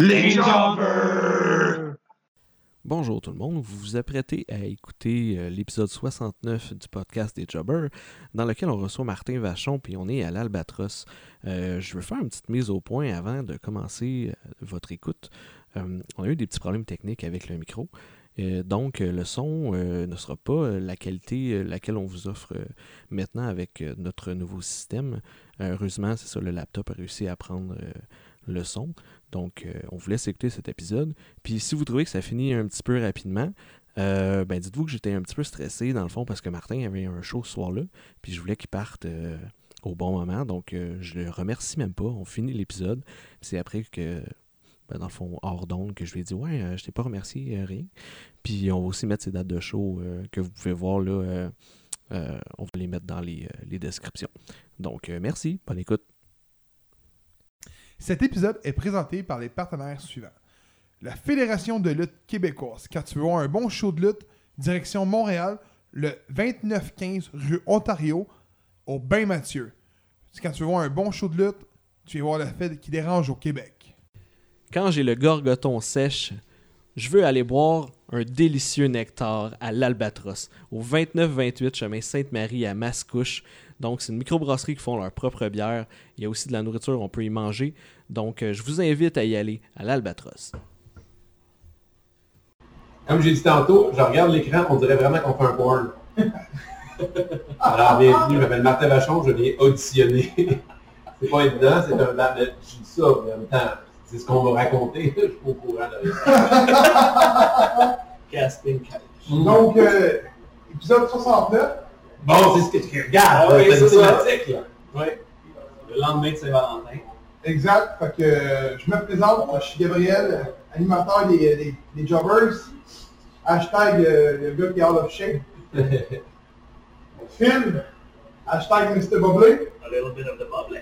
Les Jobbers! Bonjour tout le monde, vous vous apprêtez à écouter euh, l'épisode 69 du podcast des Jobbers, dans lequel on reçoit Martin Vachon, puis on est à l'Albatros. Euh, je veux faire une petite mise au point avant de commencer euh, votre écoute. Euh, on a eu des petits problèmes techniques avec le micro. Euh, donc, euh, le son euh, ne sera pas euh, la qualité euh, laquelle on vous offre euh, maintenant avec euh, notre nouveau système. Euh, heureusement, c'est ça, le laptop a réussi à prendre euh, le son. Donc, euh, on vous laisse écouter cet épisode. Puis, si vous trouvez que ça finit un petit peu rapidement, euh, ben dites-vous que j'étais un petit peu stressé dans le fond parce que Martin avait un show ce soir-là. Puis, je voulais qu'il parte euh, au bon moment. Donc, je le remercie même pas. On finit l'épisode. C'est après que, ben, dans le fond, hors d'onde, que je lui ai dit Ouais, je t'ai pas remercié, rien. Puis, on va aussi mettre ces dates de show que vous pouvez voir là. on va les mettre dans les, les descriptions. Donc, merci. Bonne écoute. Cet épisode est présenté par les partenaires suivants. La Fédération de lutte québécoise. Quand tu veux un bon show de lutte, direction Montréal, le 2915 rue Ontario, au Bain Mathieu. Quand tu veux un bon show de lutte, tu vas voir la fête qui dérange au Québec. Quand j'ai le gorgoton sèche, je veux aller boire un délicieux nectar à l'Albatros, au 29-28 chemin Sainte-Marie à Mascouche. Donc, c'est une microbrasserie qui font leur propre bière. Il y a aussi de la nourriture, on peut y manger. Donc, euh, je vous invite à y aller à l'Albatros. Comme j'ai dit tantôt, je regarde l'écran, on dirait vraiment qu'on fait un porn. Alors, bienvenue, je m'appelle Martin Vachon, je viens auditionner. c'est pas évident, c'est un. Je dis ça, mais en même temps, c'est ce qu'on m'a raconté, je suis au courant de Casting couch. Donc, euh, épisode 69. Bon, c'est ce que tu regardes, Ah oui, c'est thématique, là. Oui. Le lendemain de Saint-Valentin. Exact. Fait que euh, je me présente, je suis Gabriel, animateur des, des, des Jobbers. Hashtag euh, le gars qui est out of shape. Phil. Hashtag Mr. Bubbly. A little bit of the bubbly.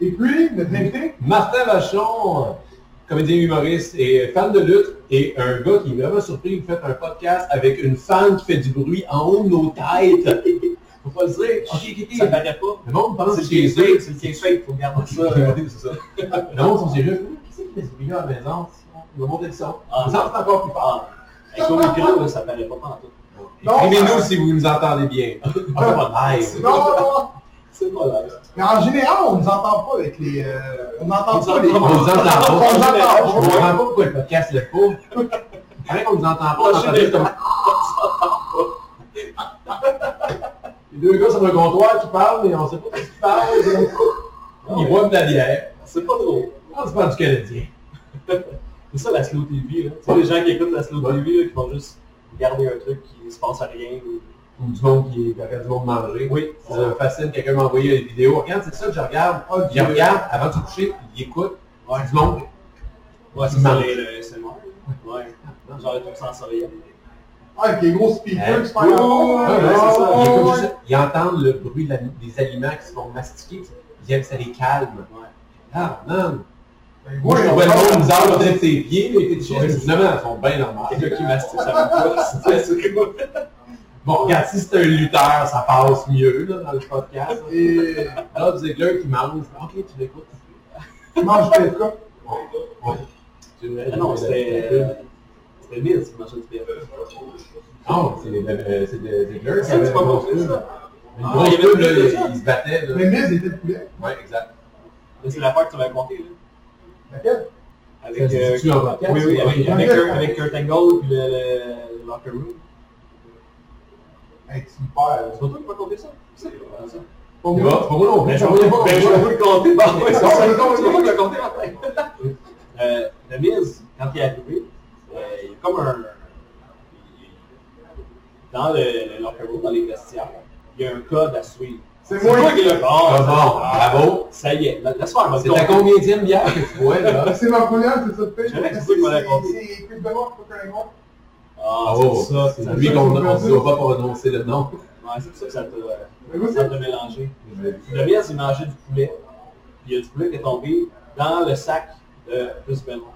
Et puis, notre invité. Martin Vachon, comédien humoriste et fan de lutte, et un gars qui est vraiment surpris, vous faites un podcast avec une fan qui fait du bruit en haut de nos têtes. Faut pas le dire. Ça paraît pas. Le monde pense C'est que le est c'est fake, c'est le est fake, faut garder ça. Oui, c'est ça. Le monde sont sérieux. Qui c'est qui fait ce bruit-là à la maison? Il va monter le son. Ah, Le son c'est encore plus fort. Avec ton micro, ça paraît pas en tout. Écrivez-nous euh, si vous nous entendez bien. C'est. Non, non, C'est pas mais en général, on ne nous entend pas avec les. euh, on n'entend pas les. On nous entend pas. On nous entend Je pas. comprends pas pourquoi le podcast le faut. Pareil qu'on nous entend pas, on entend juste comme... Les deux gars sur le comptoir qui parlent, mais on sait pas de ce qu'ils parlent. Ils boivent de la bière. C'est pas trop. On se parle du Canadien. C'est ça la slow TV. Là. Tu sais, les gens qui écoutent la slow TV, là, qui vont juste regarder un truc qui se passe à rien. ou- Ou du monde qui regarde du monde manger. Oui. Ça me fascine, quelqu'un m'a envoyé une vidéo. Regarde, c'est ça que je regarde. Ah, Il regarde avant de se coucher, il écoute. Ouais. Du monde. Ouais, c'est ça, les, le SMR. Ouais. Genre le truc sensoriel. Ah, avec les gros speakers, Hein? c'est pas grave. c'est ça. Ils, ça. Entendent le bruit de la- des aliments qui se font mastiquer. Ils aiment que ça les calme. Ouais. Ah, man! Ben, Moi, je trouvais le monde bizarre peut-être ses pieds, les mais c'est finalement, ils sont bien normaux. Quelqu'un qui mastique sa bouche. C'est c'est quoi? Bon, regarde, si c'est un lutteur, ça passe mieux là, dans le podcast. Et Là, c'est quelqu'un qui mange. Ok, tu l'écoutes. tu manges. Ouais. Ah non, c'était... euh, C'était Miz qui mangeait du PF. Non, c'est des euh, c'est tu m'as montré ça? Ah, grosse il y avait là, il se battait. Là. Mais Miz était le poulet. Ouais, exact. Mais c'est l'affaire que tu m'avais conté, là. Laquelle? Avec, euh, oui, oui, avec, Kurt, Angle puis le locker room. Tu me perds. C'est pas toi qui m'as conté ça? C'est pas ça. Pas Tu moi. pas moi non plus. Ben, je vais ben, vais vous le compter. Bah, ouais, c'est moi qui l'ai compté, Martin. Euh, le Miz, quand il est arrivé, euh, il y a comme un... Dans le, le locker room, dans les vestiaires, il y a un code à suivre. C'est moi. qui l'as Ah, bon, bravo. Ça y est, laisse faire, C'est ta combien de bière que tu bois, là? C'est ma première, c'est ça le fait. Je savais que qui m'as raconté. C'est Chris Benoit, pas Kurt Angle. Ah, Oh, c'est ça, c'est c'est lui qu'on ne doit pas prononcer le nom. Ouais, c'est pour ça que ça Mais moi, ça c'est- t'a mélangé. Le Miz, il mangeait du poulet. Puis il y a du poulet qui est tombé dans le sac de Chris Benoit.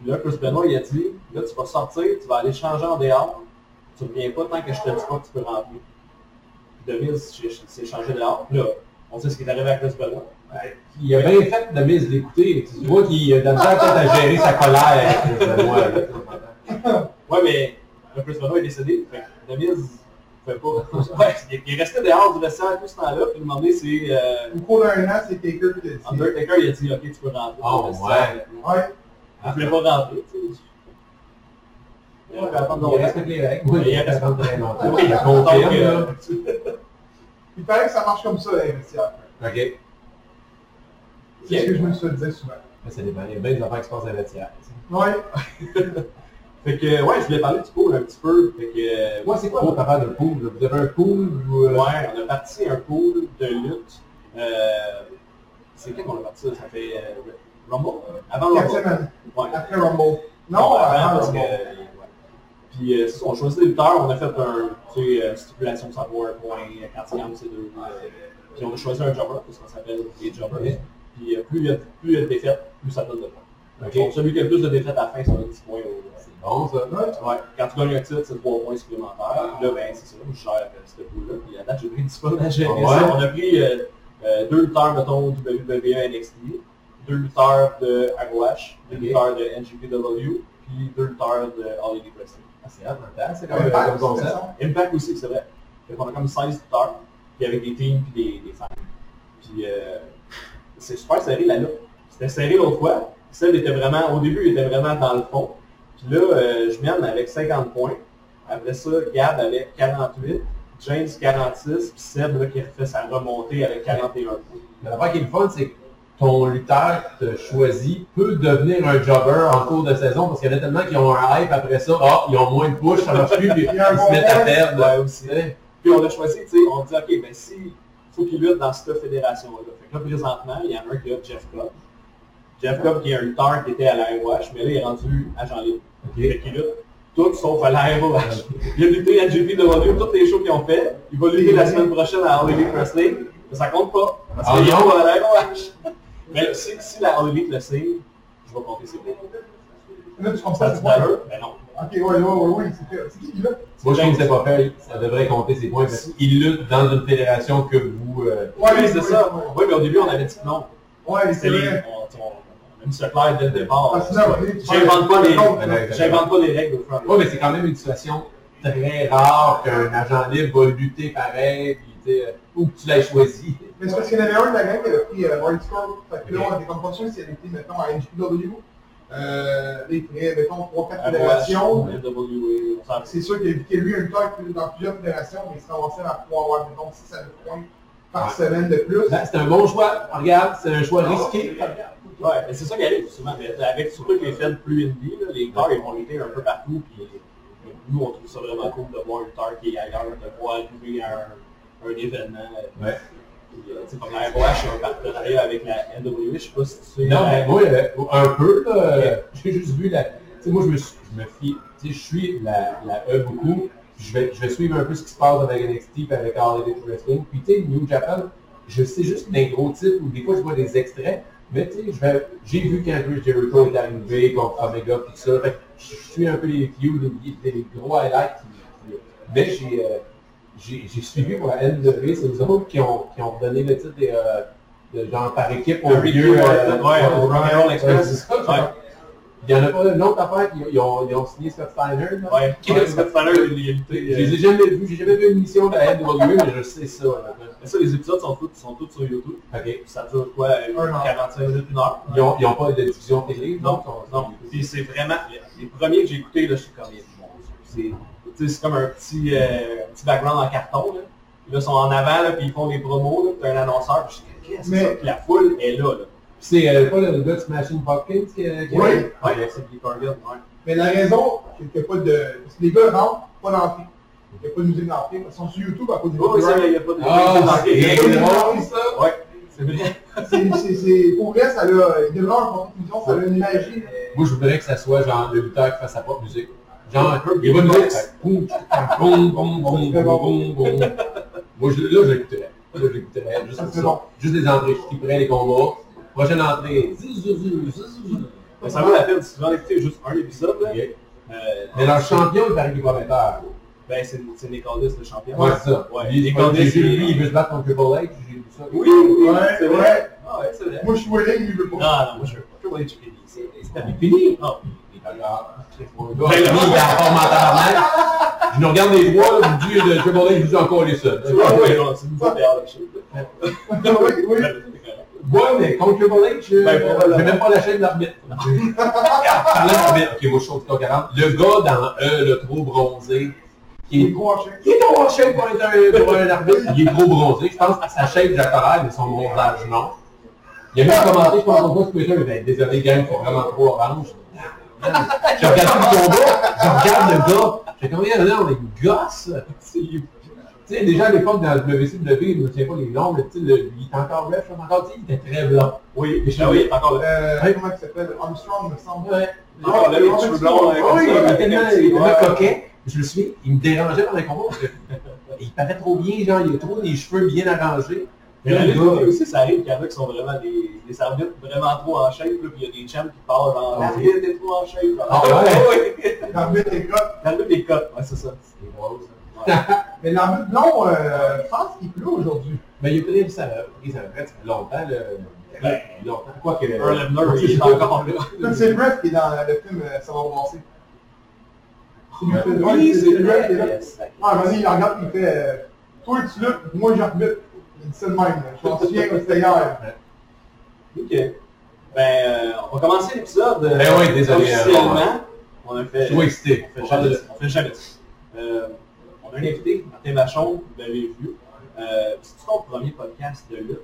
Puis là, Chris Benoit, il a dit, là, tu vas sortir, tu vas aller changer en dehors. Tu reviens pas tant que je te dis pas que tu peux rentrer. Puis The Miz s'est- changé dehors. Là, On sait ce qui est arrivé à Chris Benoit. Il a bien fait de mise l'écouter. Tu vois qu'il a de la misère à gérer sa colère. euh. Ouais, mais le Chris Benoit est décédé. Fait que fait pas. Ouais, il- il est resté dehors du restaurant tout ce temps-là. Puis demandé, c'est euh, Au cours d'un an, c'est Taker qui t'a dit. Undertaker, il a dit, ok, tu peux rentrer. Oh, ouais. Ouais. Il voulait pas rentrer, tu sais. Il respecte les règles. Il. Oui, Il confirme, euh. Il paraît que ça marche comme ça, les vestiaires. OK. C'est ce que je me suis dit souvent. Ça dépend. Il y a bien des affaires qui se passent dans le vestiaire. Ouais. Fait que, ouais, je voulais parler du pool un petit peu. Fait que, euh, Moi, c'est quoi votre affaire de pool? là? Vous avez un pool ou... euh, Ouais, on a parti un pool de lutte. Euh, c'est quand qu'on a parti ça? Ça fait euh, Rumble? Avant Rumble? semaines. Ouais. Après Rumble. Non, Non, avant avant, parce. Rumble. Puis, euh, on choisit des lutteurs, on a fait un, tu sais, euh, stipulation sans il y en a, c'est deux. euh, Puis on a choisi un jobber, parce qu'on s'appelle les jobbers. Puis euh, plus il y a de défaites, plus ça donne de points. OK. Donc celui qui a le plus de défaites à la fin, ça donne 10 points au... C'est bon, ça. Ouais. Ouais, quand tu gagnes un titre, c'est 3 points supplémentaires. Puis là, ben, c'est ça, je gère euh, ce pool-là. Puis à date, j'ai pris 10 points à gérer Ah ouais? ça. On a pris euh, euh, deux lutteurs, mettons, WWE NXT, deux lutteurs de ROH, deux Ok. lutteurs de NGPW, puis deux lutteurs de All Elite Wrestling. Ah, c'est intéressant, c'est Comme comme, Pac, comme concept. Impact aussi, c'est vrai. Fait qu'on a comme 16 lutteurs, puis avec des teams puis des, des fans. Puis euh, c'est super serré la lutte. C'était serré l'autre fois. Celle était vraiment, au début, il était vraiment dans le fond. Puis là, euh, je mène avec 50 points. Après ça, Gab avec 48, James 46, puis Seb là, qui refait sa remontée avec 41 points. Mais l'affaire qui est le fun, c'est que ton lutteur que tu choisi peut devenir un jobber en cours de saison parce qu'il y en a tellement qui ont un hype après ça. Ah, ils ont moins de push, ça marche plus, puis ils se mettent à perdre. Ouais, aussi. Puis on a choisi, tu sais, on dit, OK, ben si, faut qu'il lutte dans cette fédération-là. Fait que là, présentement, il y en a un qui a Jeff Cobb. Jeff Cobb qui est un lutteur qui était à la ROH, mais là, il est rendu agent libre. Fait qu'il lutte tout sauf à la ROH. Il a lutté à JPW, tous les shows qu'ils ont fait. Il va lutter la semaine prochaine à All Elite Wrestling. Mais ça compte pas. Parce Ah qu'il est non? pas à la ROH. Mais si, si la All Elite le signe, je vais compter ses points. Là, tu comprends Ça c'est quoi? Ben non. Ok, ouais, ouais, ouais, ouais, c'est fait. C'est qui, là? Moi, je trouve que c'est pas fait. Ça devrait compter ses points parce qu'il lutte dans une fédération que vous... euh, Oui, c'est ouais, ça. ouais. Oui, mais au début, on avait dit non. Ouais, c'est vrai. On, on, a mis ça clair dès le départ. J'invente pas les... Ouais, J'invente pas les règles au à Oui, mais c'est quand même une situation très rare qu'un agent libre va lutter pareil, puis tu sais, euh, ou que tu l'aies choisi. Mais c'est parce qu'il y en avait un de la gang qui avait pris euh, Warren Score. Fait que là, on était comme pas sûr si elle était, mettons, à NGPW. Euh, il prenait, mettons, 3-4 fédérations. C'est sûr que, que lui, un lutteur qui dans plusieurs fédérations, mais il se ramassait à pouvoir avoir, mettons, 6 à 9 points par Ouais. semaine de plus. Ben, c'est un bon choix. Regarde, c'est un choix risqué. Ouais, mais c'est ça qui arrive souvent. Avec surtout avec les feds plus indie, là, les corps ils vont lutter un peu partout. Puis nous, on trouve ça vraiment cool de voir un lutteur qui est ailleurs, de voir à un, un événement. Ouais. Puis, euh, comme la ROH, un partenariat avec la NWA, je sais pas si tu sais. Non, mais moi, euh, un peu, là, j'ai juste vu la... Tu sais, moi, je me, suis- je me fie... Tu sais, je suis la, la E beaucoup. Je vais, je vais suivre un peu ce qui se passe avec NXT et avec All Elite Wrestling. Puis, tu sais, New Japan, je sais juste des gros titres ou des fois, je vois des extraits. Mais, tu sais, j'ai vu quand Chris Jericho est arrivé contre Omega et tout ça. Je suis un peu les views, les, les gros highlights. Mais j'ai... euh, suivi pour la NW, c'est eux autres qui ont, qui ont donné le titre des, euh, de genre par équipe au vieux... Morton, ouais, au Rock'n'Roll Express. Il n'y en a pas une autre affaire qu'ils ils ont, ils ont signé Scott Steiner. là? Ouais, qui Ouais. est Scott Steiner, il lutté. Je euh, les ai jamais vus, j'ai jamais vu une émission de la NW, mais je sais ça. ça, les épisodes sont tous, sont tous sur YouTube. OK. Ça dure quoi, Un heure. 45 minutes, une heure? Ils n'ont ils ont pas de diffusion télé? Non, non. Puis c'est vraiment, les premiers que j'ai écoutés, là, je suis comme, c'est, c'est comme un petit, euh, petit background en carton, là. Là, ils sont en avant, là, puis ils font des promos, là, puis t'as un annonceur, puis je dis, qu'est-ce que c'est ça? Puis la foule est là, là. C'est euh, pas le gars de Smashing Pumpkins qui, qui Oui. Ouais, c'est Corgan, ouais. Mais la raison, c'est qu'il n'y a pas de. Parce que les gars rentrent, pas d'entrée. Il n'y a pas de musique d'entrée. Ils sont sur YouTube à cause du Oui, c'est copyright. vrai, il n'y a pas de... Ah, il y a pas de- drôle, ça! Ouais, c'est vrai. Pour vrai, ça a. Demeure en conclusion, ça a une magie. Moi, je voudrais que ça soit genre le lutteur qui fasse sa propre musique. Genre, il va nous dire, boum, boum, boum, boum, boum, boum, boum. Moi, je- là, j'écouterais. Là, j'écouterais. Juste pour ça. bon. Juste des entrées. Je skipperais les combats. Prochaine entrée. Ça vaut la peine, si tu veux en écouter juste un épisode, là, euh, Mais leur champion, il paraît qu'il prometteur. Ben, c'est c'est Nicolas, le champion. Ouais, c'est ça. Ouais, Nicolas, lui, il veut se battre contre Triple H, j'ai vu ça. Oui, oui, Ouais, c'est ouais. vrai. Ah ouais, c'est vrai. Moi, je suis willing, il veut Non, pas. non, moi je veux pas. Triple H, fini. C'est c'est Il est terminé. fini. Non. Il est encore- Mon gars, lui, il est en forme en tabarnak. Je nous regarde les là, vous dites de Triple H, je vous dis encore les seuls. Non, c'est une fois derrière la oui. Ouais, mais contre Triple H, euh, Ben, probablement. j'ai même pas la chaîne de l'arbitre. Parlant d'arbitre, ok, moi je que 40. Le gars dans E, le trop bronzé, qui Il est est trop en est trop shape pour être un, pour un arbitre. Il est trop bronzé. Je pense que sa shape naturelle, mais son bronzage, non. Il y a même commenté, je pense, qu'on sur Twitter, mais désolé, gang, c'est vraiment trop orange. Je regarde tout le combat, je regarde le gars. J'ai combien de on est gosse. Tu sais, déjà à l'époque, dans le WCW, je ne me souviens pas les noms, mais tu sais, le- il était encore ref, je encore, tu sais, il était très blanc. Oui, Et je- ah oui, encore là. Euh, comment il s'appelle? Armstrong, me semble. Ouais. Ah, là, les cheveux blancs, hein, Oui, il était tellement, il coquet. Je me souviens, il me dérangeait dans les combats parce que il paraît trop bien, genre, il a trop des cheveux bien arrangés. Mais la Le aussi, ça arrive qu'il y en a qui sont vraiment des, des arbitres vraiment trop en shape, là, puis il y a des champs qui parlent Ah, l'arbitre est trop en shape. Ah, ouais? L'arbitre est cote. L'arbitre est cotes, ouais, c'est ça. C'est drôle, ça. Mais l'arbitre blanc, euh, je pense qu'il pleut aujourd'hui. Mais il a pris sa, retraite, ça fait longtemps, là. Ben, longtemps. Quoi que... Earl Hebner, il est encore là. C'est le ref qui est dans le film euh, Ça va ouais, Oui, c'est le ref qui est là. vrai. Ah, vas-y, il regarde, il fait euh, Toi, tu luttes, moi, j'arbitre. Il dit ça de même. là. Je m'en souviens comme c'était hier. Ok. Ben, euh, on va commencer l'épisode euh, Ben oui, désolé, officiellement. On a Je fait... suis trop excité. On fait jamais. On fait jamais ça. Euh, on a un invité, Martin Vachon, vous l'avez vu. Euh, C'est ton premier podcast de lutte?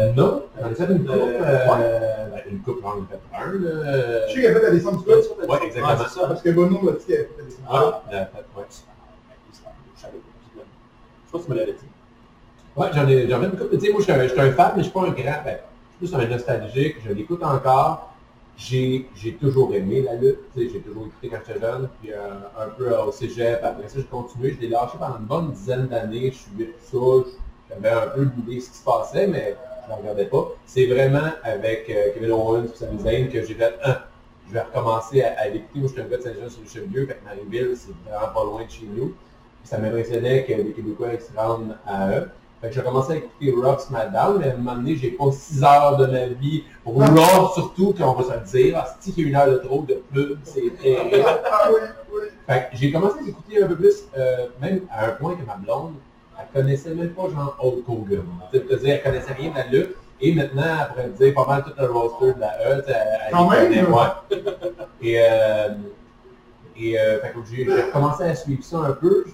Euh, Non, j'en ai fait une coupe, Euh, euh, ben, une coupe, j'en ai fait un. Je sais qu'il a fait la descente du gars. Ouais, exactement. Ça. Parce que Bono m'a dit qu'il avait fait la descente. Ah, j'ai fait, ouais. Je sais pas si tu me l'avais dit. Ouais, j'en ai, j'en ai une couple. Tu sais, moi, je suis un, je fan, mais je suis pas un grand. Ben, je suis plus un nostalgique. Je l'écoute encore. J'ai, j'ai toujours aimé la lutte. J'ai toujours écouté quand j'étais jeune. Puis euh, un peu au cégep. Après ça, j'ai continué. Je l'ai lâché pendant une bonne dizaine d'années. Je suivais tout ça. J'avais un peu l'idée ce qui se passait, mais je ne regardais pas. C'est vraiment avec euh, Kevin Owens et Sami Zayn que j'ai fait un. Je vais recommencer à, à l'écouter. Moi, je un gars de Saint-Jean-sur-le-Chevalier. Fait que Marieville, c'est vraiment pas loin de chez nous. Puis ça m'impressionnait que les Québécois se rendent à eux. Fait que j'ai commencé à écouter Rock SmackDown, mais à un moment donné, j'ai pas 6 heures de ma vie pour Raw, surtout qu'on va se le dire. Ah, qu'il y a une heure de trop de pub, c'est terrible. Ah. Fait que j'ai commencé à écouter un peu plus, euh, même à un point que ma blonde, elle connaissait même pas genre Hulk Hogan. Tu sais, te dire, elle connaissait rien de la lutte. Et maintenant, elle pourrait me dire pas mal tout le roster de la E. elle- elle Quand les même, connaît, ouais. Et, euh, et euh, fait que j'ai j'ai commencé à suivre ça un peu.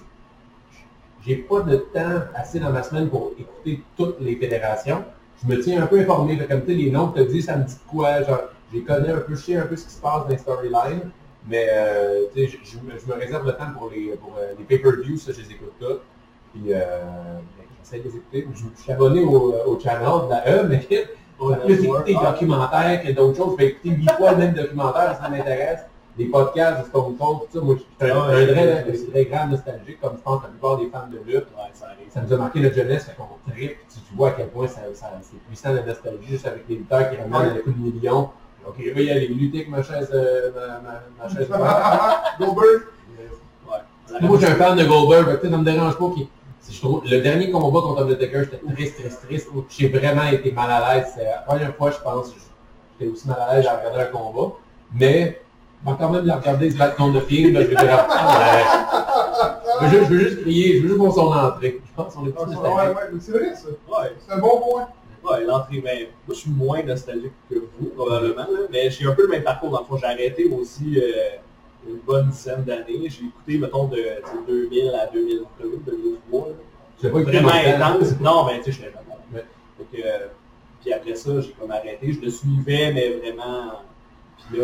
J'ai pas de temps assez dans ma semaine pour écouter toutes les fédérations. Je me tiens un peu informé. Comme tu sais, les noms as dit, ça me dit quoi. Genre, je les connais un peu, je sais un peu ce qui se passe dans les storylines. Mais euh, je, je me, je me réserve le temps pour les, pour, euh, les pay-per-views, ça, je les écoute tous. Puis euh, ben, j'essaie de les écouter. Je, je suis abonné au, au channel de la E, mais je vais plus écouter des documentaires que d'autres choses. Je vais écouter huit fois le même documentaire, ça m'intéresse. Les podcasts de Stone Cold, tout ça, moi, je suis un, vrai, c'est- très grand nostalgique, comme je pense la plupart des fans de lutte. Ça nous a marqué notre jeunesse, fait qu'on tripe. Tu, tu vois à quel point ça, ça- c'est puissant la nostalgie, juste avec les lutteurs qui ramènent un coup de million. Ok, je vais y aller lutter avec ma chaise, euh, ma, ma, ma chaise ouverte. Goldberg. Ouais. Moi, je suis un fan de Goldberg, ça me dérange pas qu'il... si je trouve, le dernier combat contre Undertaker, j'étais triste, triste, triste. J'ai vraiment été mal à l'aise. C'est la première fois, je pense, que j'étais aussi mal à l'aise à regarder un combat. Mais, je vais quand même la regarder se battre contre le film. là, Je vais dire, ah, ouais. je, veux juste, je veux juste crier, je veux juste voir son entrée. Je pense qu'on est Ah, tous ça, Ouais, ouais, mais c'est vrai ça. Ouais. C'est un bon point. Ouais, l'entrée, ben, moi je suis moins nostalgique que vous, probablement, là, mais j'ai un peu le même parcours. Dans le fond, j'ai arrêté aussi euh, une bonne dizaine d'années. J'ai écouté, mettons, de tu sais, 2000 à 2002, 2003. là. Je pas Vraiment intense. Non, mais tu sais, j'étais pas Ouais. Euh, Puis après ça, j'ai comme arrêté. Je le suivais, mais vraiment. Là,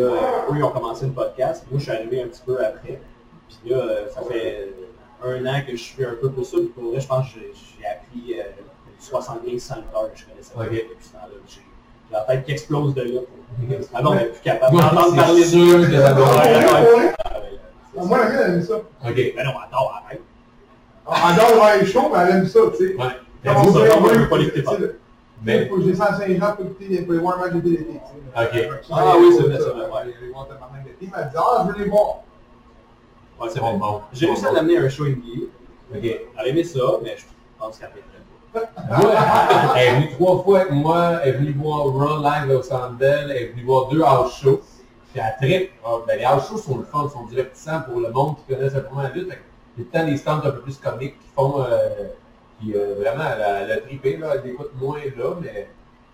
eux, ils ont commencé le podcast. Moi, je suis arrivé un petit peu après. Puis là, ça fait un an que je suis un peu pour ça. Puis pour vrai, je pense que j'ai- appris euh, 75 100 heures que je connaissais pas Ok. depuis ce temps-là. J'ai la tête qui explose de là. Ah non, on n'est plus capable d'entendre parler de ça Ouais. Ah, Ah, Moi, la mienne, elle aime ça. Ok. Ben non, attends, arrête. En dehors, ouais, chaud, mais elle aime ça, tu sais. Ouais. Vous, pas l'écouter pas. Mais, que j'ai 105 ans pour pour aller voir un match de. Ok. Ah oui, c'est vrai, c'est vrai, vais voir ta marque de elle m'a dit, ah, je veux les voir. Ouais, c'est bon, vrai. bon. J'ai réussi à l'amener à un show NBA. Ok. Elle a aimé ça, mais je pense qu'elle fait Moi, elle est venue trois fois avec moi, elle est venue voir Run Live au Bell, elle est venue voir deux house shows. Puis elle trip. Ah, ben, les house shows sont le fun, sont divertissants pour le monde qui connaît simplement la lutte. Il y a temps des stands un peu plus comiques qui font, euh, puis euh, vraiment, elle a, elle a trippé, là, elle écoute moins là, mais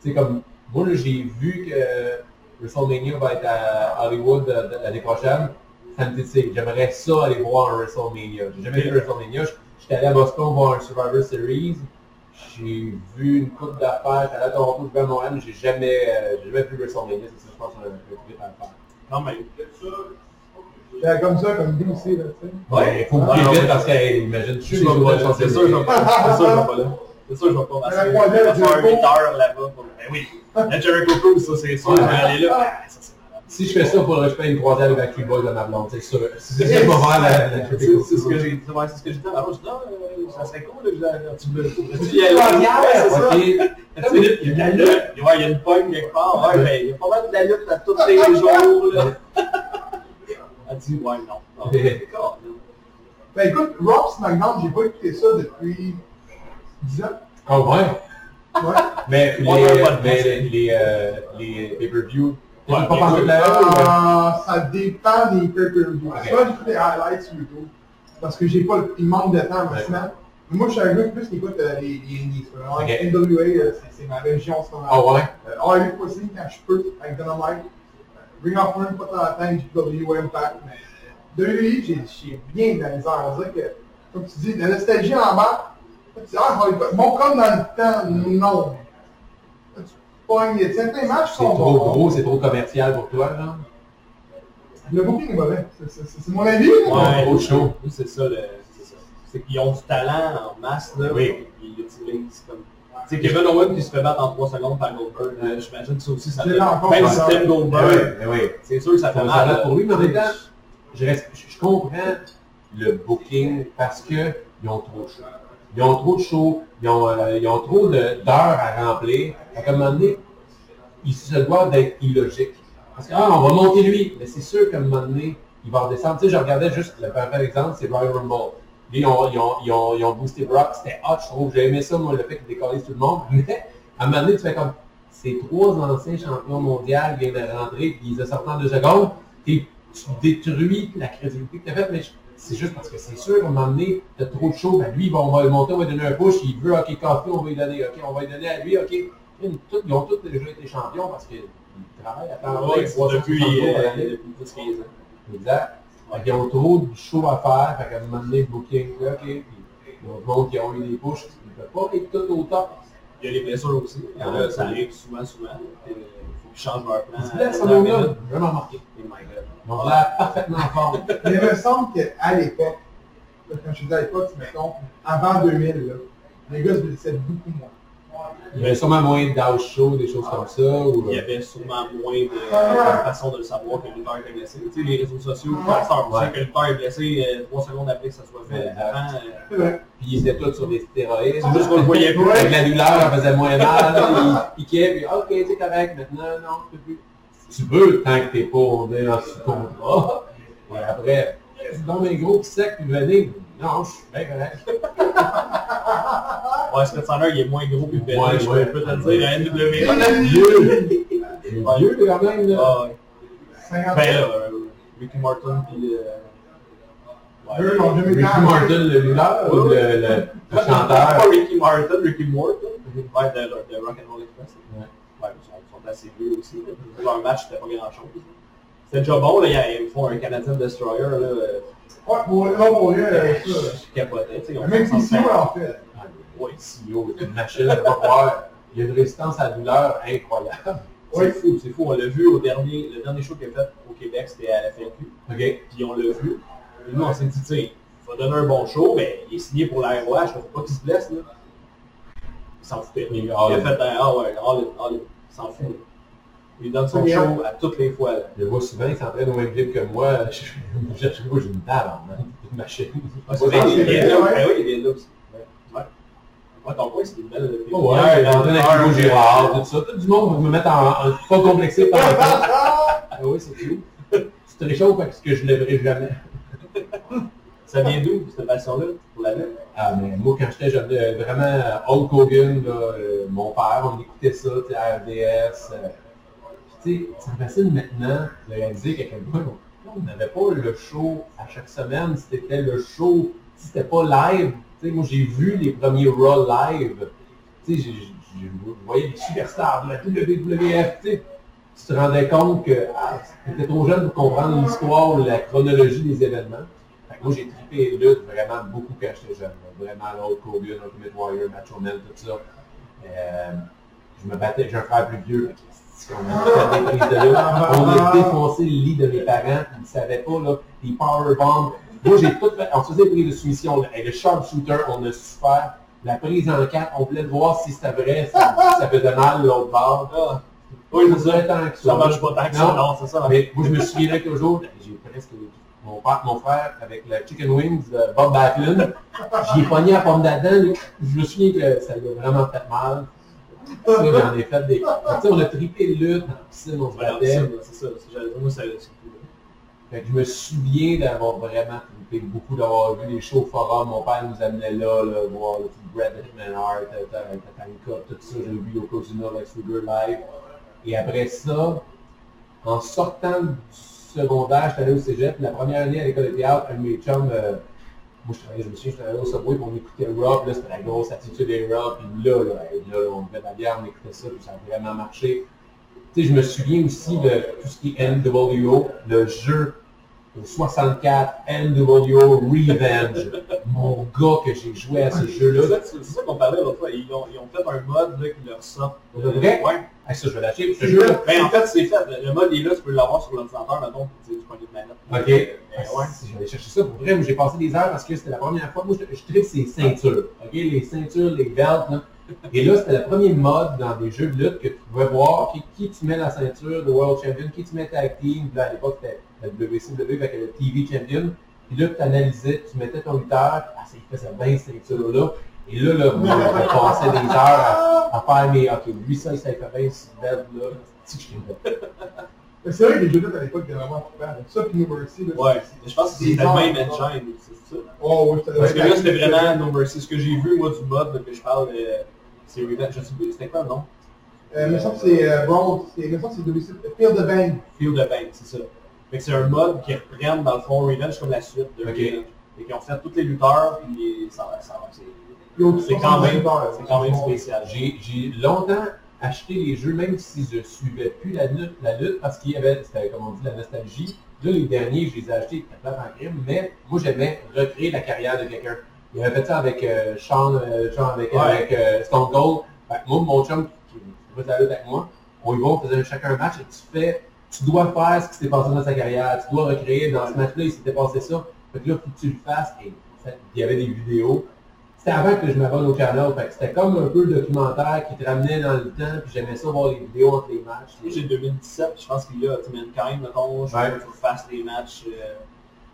sais, comme, moi, j'ai vu que WrestleMania va être à Hollywood euh, l'année prochaine. Ça me dit, j'aimerais ça aller voir un WrestleMania. J'ai jamais vu WrestleMania. J'étais allé à Boston voir un Survivor Series. J'ai vu une coupe d'affaires. J'étais allé à Toronto, je vais à Montréal, mais j'ai jamais, euh, jamais vu WrestleMania. C'est ça, je pense, un, un trip à faire. Quand même. Comme ça, comme dit aussi, là, tu sais. Ouais, il faut Ah, bouger non, vite parce qu'imagine, Je vais pas, c'est sûr, je vais pas, c'est sûr, je vais pas là. C'est sûr, je vais pas. Parce La que croisette, je vais faire Jericho. 8 heures là-bas. pour- Ben oui. La Jericho Cruise, ça, c'est sûr, je vais aller là. Ah. Si je fais ça, il faudrait que je paye une croisière avec Backstreet Boys de ma blonde, c'est sûr. Si c'est qui va faire la, la C'est c'est ce que j'ai dit. Ouais, c'est ce que j'ai dit. Alors, je dis, non, euh, ça serait cool, tu veux. Tu y. Tu sais, Il y a de la lutte. Il y a une pogne quelque part. Ouais, mais il y a pas mal de la lutte à tous les jours, là. Elle dit, ouais, non. Ben écoute, Raw SmackDown, j'ai pas écouté ça depuis 10 ans. Ah ouais? Ouais. Mais les, conseil. les, les, euh, les pay-per-view, tu Ouais, pas les pensé de la Euh, euh? ça dépend des pay-per-view. Ok. Soit j'écoute des highlights sur YouTube, parce que j'ai pas le, il manque de temps maintenant. Mais moi, je suis un gars plus qui écoute euh, les, les indies. Vraiment, Ok. NWA, euh, c'est- c'est ma région en ce moment. Ah ouais? Euh, RF aussi, quand je peux, avec Dynamite. Euh, Ring of Honor, pas tant la temps, GW Impact. Mais WWE, j'ai j'ai bien de la misère. Dirait que, comme tu dis, la nostalgie en bas. Tu dis, ah, bon, comme dans le temps, non. Tu pognes, certains matchs C'est sont trop bons. gros, c'est trop commercial pour toi, là? Le booking est mauvais. C'est- C'est c'est mon avis. moi. Ouais, trop chaud. oui, C'est ça, le- c'est ça. C'est qu'ils ont du talent en masse, là. Oui. et Ils l'utilisent comme. Sais, Kevin Owens qui se fait battre en 3 secondes par Goldberg, euh, j'imagine que ça aussi, ça fait. Même si t'aimes Eh Goldberg, oui, eh oui. c'est sûr que ça fait mal. pour lui, mais en même temps, je, reste- je- je comprends le booking parce que ils ont trop de shows. Ils ont trop de shows, ils ont, euh, ils ont trop d'heures à remplir. À un moment donné, ils se doivent d'être illogiques. Parce que, ah, on va monter lui, mais c'est sûr qu'à un moment donné, il va redescendre. Tu sais, je regardais juste, le parfait exemple, c'est Royal Rumble. Ils ont, ils, ont, ils, ont, ils ont boosté Brock, c'était hot, je trouve. J'ai aimé ça, moi, le fait qu'il décollait tout le monde. Mais à un moment donné, tu fais comme, ces trois anciens champions mondiaux viennent de rentrer, puis ils ont sorti en deux secondes, et tu détruis la crédibilité que tu as faite, mais c'est juste parce que c'est sûr, à un moment donné, tu as trop de show, ben lui, on va le monter, on va lui donner un push, il veut, ok, coffee, on va lui donner, ok, on va lui donner à lui, ok. Ils ont tous déjà été champions parce qu'ils travaillent à temps Ouais, plein, 360 depuis, euh, depuis 10-15 ans. Exact. Fait qu'ils ont trop de show à faire, fait qu'à un moment donné, le booking, là, ok, puis il y a d'autres monde qui ont eu des pushs, ils ne peuvent pas être tout au top. Il y a les blessures aussi. Il y en a, ça arrive souvent, souvent. Il faut qu'ils changent leur plan. Minute. j'ai vraiment remarqué. Oh my god. Ils ont l'air parfaitement. Mais il me semble qu'à l'époque, quand je dis à l'époque, mettons, avant 2000, là, les gars se blessaient beaucoup moins. Il y avait sûrement moins d'house show, des choses comme ça. Ou, Il y avait sûrement moins de, de façon de le savoir que le lutteur était blessé. Tu sais, les réseaux sociaux, quand ça Ouais. sait que le lutteur est blessé euh, trois secondes après que ça soit fait. Ouais. Avant, euh. Puis ils étaient tous sur des stéroïdes. c'est juste qu'on le voyait plus. Avec la douleur, ça faisait moins mal, là, il piquait, puis ok, c'est correct, maintenant, non, tu peux plus. Tu peux, tant que t'es pas on est en sous-contrat. Et après, c'est dans mes gros sec, puis venez. Non, je suis bien correct. Ouais, Scott Steiner, il est moins gros que le Ouais, je ouais. peux te le dire, à NWA. On a Vieux! Vieux, quand même, là. Ouais. 50 Ben là, euh, Ricky Martin, puis... euh, Eux, ils ont jamais Ricky Martin, le lutteur, ou le, le, le Pas chanteur? Ricky Martin, Ricky Morton. Ouais, de, de Rock and Roll Express. Ouais. Ouais, ils sont, assez vieux aussi. leur match, c'était pas grand-chose. C'était déjà bon, là, ils font un Canadian Destroyer, là, euh, Ouais, pour, non, pour eux, euh, ça. je capotais, tu sais. ils ont Même si 65. c'est en fait. Ouais, CEO, c'est une machine à pas. Il y a une résistance à la douleur incroyable. c'est fou, c'est fou. On l'a vu au dernier, le dernier show qu'il a fait au Québec, c'était à la FLQ. OK? Puis on l'a vu. Et nous, on s'est dit, tu sais, il va donner un bon show, mais il est signé pour la ROH, il faut pas qu'il se blesse, là. Il s'en foutait. Il, a fait un, ah ouais. Il s'en fout. Il donne son show à toutes les fois, là. Je le vois souvent, il s'entraîne au même rythme que moi. Je cherche quoi, j'ai une table, hein, une machine. Ah, c'est vrai, il c'est vient vrai, là. ouais. Ben oui, il aussi. Ouais. Ouais, ton coin, c'est une belle Oh, ouais, j'ai entraîné avec Hugo Girard, tout ça. Tout du monde vous me mettre en, en pas complexé par rapport. Ah oui, c'est tout. Tu te réchauffes parce que je ne lèverai jamais. Ça vient d'où, cette passion-là, pour la lutte? Ah, mais moi, quand j'étais jeune, euh, vraiment, euh, Hulk Hogan, là, euh, mon père, on écoutait ça, tu sais, RDS. euh, c'est facile maintenant de réaliser qu'à quel point on n'avait pas le show à chaque semaine, c'était le show, c'était pas live. Moi, j'ai vu les premiers Raw live. Tu sais, j'ai- j'ai- je voyais des superstars de la WWF, tu te rendais compte que ah, t'étais trop jeune pour comprendre l'histoire, la chronologie des événements. Moi, j'ai trippé les luttes vraiment beaucoup quand j'étais jeune. Vraiment, l'autre Kobe, Ultimate Warrior, Macho Man, tout ça. Euh, je me battais, j'ai un frère plus vieux. De. On a défoncé le lit de mes parents. Ils ne savaient pas, là, des powerbombs. Moi, j'ai tout fait. On se faisait des prises de soumission. là. Et le sharpshooter, on a su faire. La prise en quatre, on voulait voir si c'était vrai, si ça faisait mal l'autre bord. Ah, oui, c'est ça. tant que Ça marche pas tant que ça, Non. non, c'est ça. Mais moi, je me souviens toujours, j'ai presque mon, père, mon frère avec le Chicken Wings de Bob Backlund, j'y ai pogné à pomme d'Adam. Je me souviens que ça lui a vraiment fait mal. Ça, j'en ai fait des. On a trippé lutte, dans la piscine, on se battait. c'est ça, c'est Moi, ça- c'est cool. Fait que je me souviens d'avoir vraiment trippé beaucoup, d'avoir vu les shows au forum. Mon père nous amenait là, là voir le petit Brett Hitman Hart, Tatanka, tout ça. J'ai vu Yokozuna, Lex Luger live. Et après ça, en sortant du secondaire, j'étais allé au cégep. La première année à l'école de théâtre, un de mes chums, euh, moi je travaillais, je me souviens, j'étais allé au Subway, puis on écoutait Rock, là c'était la grosse attitude des Rock, puis là, là, là, on buvait de la bière, on écoutait ça, puis ça a vraiment marché. Tu sais, je me souviens aussi de tout ce qui est NWO, le jeu au 64, NWO Revenge. Mon gars que j'ai joué à ce jeu-là. c'est ça qu'on parlait l'autre fois. Ils ont, ils ont fait un mode là, qui leur sort. Ouais. Ah, ça, je vais lâcher. Jeu-là. Mais en fait, c'est fait. Le mode est là, tu peux l'avoir sur l'ordinateur, mettons, tu sais, du point de manette. Ok. Euh, ouais. Si j'allais chercher ça, pour vrai, j'ai passé des heures parce que c'était la première fois. Moi, je, je tripe ces ceintures. Ok, les ceintures, les belts. Là. Et là, c'était le premier mode dans des jeux de lutte que tu pouvais voir ok, qui tu mets la ceinture de World Champion, qui tu mets tag team. Là, à l'époque, c'était la WCW avec le TV Champion. Puis là, tu analysais, tu mettais ton lutteur, ah, ça, il faisait bien cette ceinture-là. Et là, là, moi, je passais des heures à, à faire mes, ok, lui, ça, il fait bien ce belt-là. Si je t'ai Mais C'est vrai que les lutte à l'époque étaient vraiment super. Ça, puis No Mercy, là, Ouais. je pense que c'était le même engine, c'est ça. Oh, ouais, Parce que là, c'était vraiment No Mercy. Ce que j'ai vu, moi, du mode là, que je parle, euh, c'est Revenge. Je sais plus, c'était quoi le nom? Euh, mais ça, c'est euh, Brawl, c'est mais ça, c'est WC, Field of Bang. Field of Bang, c'est ça. Fait que c'est un mode qui reprenne, dans le fond, Revenge comme la suite de. Revenge. Et qui ont fait tous les lutteurs, puis ça va, ça va. C'est- quand même, quand même spécial. J'ai longtemps acheté les jeux, même si je suivais plus la lutte, la lutte parce qu'il y avait, c'était comme on dit, la nostalgie. Là, les derniers, je les ai achetés, en crime, mais moi, j'aimais recréer la carrière de quelqu'un. Il avait fait ça avec euh, Sean, euh, Sean avec, Ouais. avec euh, Stone Cold. Fait que moi, mon chum qui, qui faisait la lutte avec moi, on y va, on faisait chacun un match et tu fais, tu dois faire ce qui s'est passé dans sa carrière. Tu dois recréer dans ce match-là, il s'était passé ça. Fait que là, faut que tu le fasses. Et en fait, il y avait des vidéos. C'était avant que je m'abonne au canal, fait c'était comme un peu le documentaire qui te ramenait dans le temps, puis j'aimais ça voir les vidéos entre les matchs. Moi, j'ai 2017, je pense qu'il y a tu Mankind, mettons, je Ouais. veux que tu fasses les matchs, euh,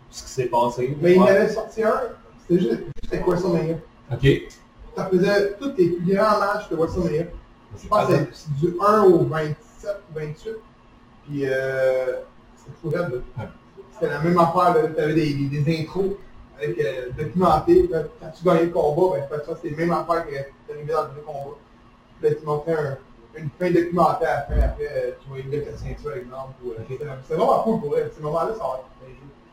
ce qui s'est passé. Mais il Ouais. m'avait sorti un, c'était juste, c'était WrestleMania. Ok. Ça faisait tous les plus grands matchs de WrestleMania. Je pense que c'est du 1 au 27 ou 28. Puis euh, c'était là. Ouais. C'était la même affaire. T'avais des, des, des intros avec euh, documenté. Là, quand tu gagnais le combat, ben, tu fais ça, c'était la même affaire que t'arrivais dans le combat. Puis là, tu montrais un, une fin documentaire à la fin. Après, euh, tu voyais le gars qui a la ceinture, exemple. euh, c'était vraiment cool pour elle. Ces moments-là, ça va être.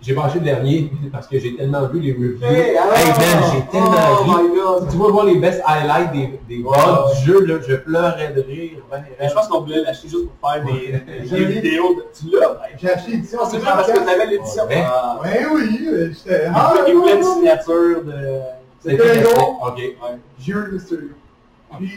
J'ai mangé le dernier parce que j'ai tellement vu les reviews. Hey, Hey, ah! man, j'ai tellement Oh ri. my god! Tu vas voir les best highlights des, des ouais. du jeu, là, je pleurais de rire. ben, Mais je pense qu'on voulait l'acheter juste pour faire des, des vu. vidéos. De... Tu l'as? ben, J'ai acheté l'édition C'est vrai parce que t'avais l'édition. Ouais. Ah. Ouais, oui, j'étais. Ah, il voulait une signature de... C'était fait. long. Ok. Ouais. J'ai eu le mystery. Puis,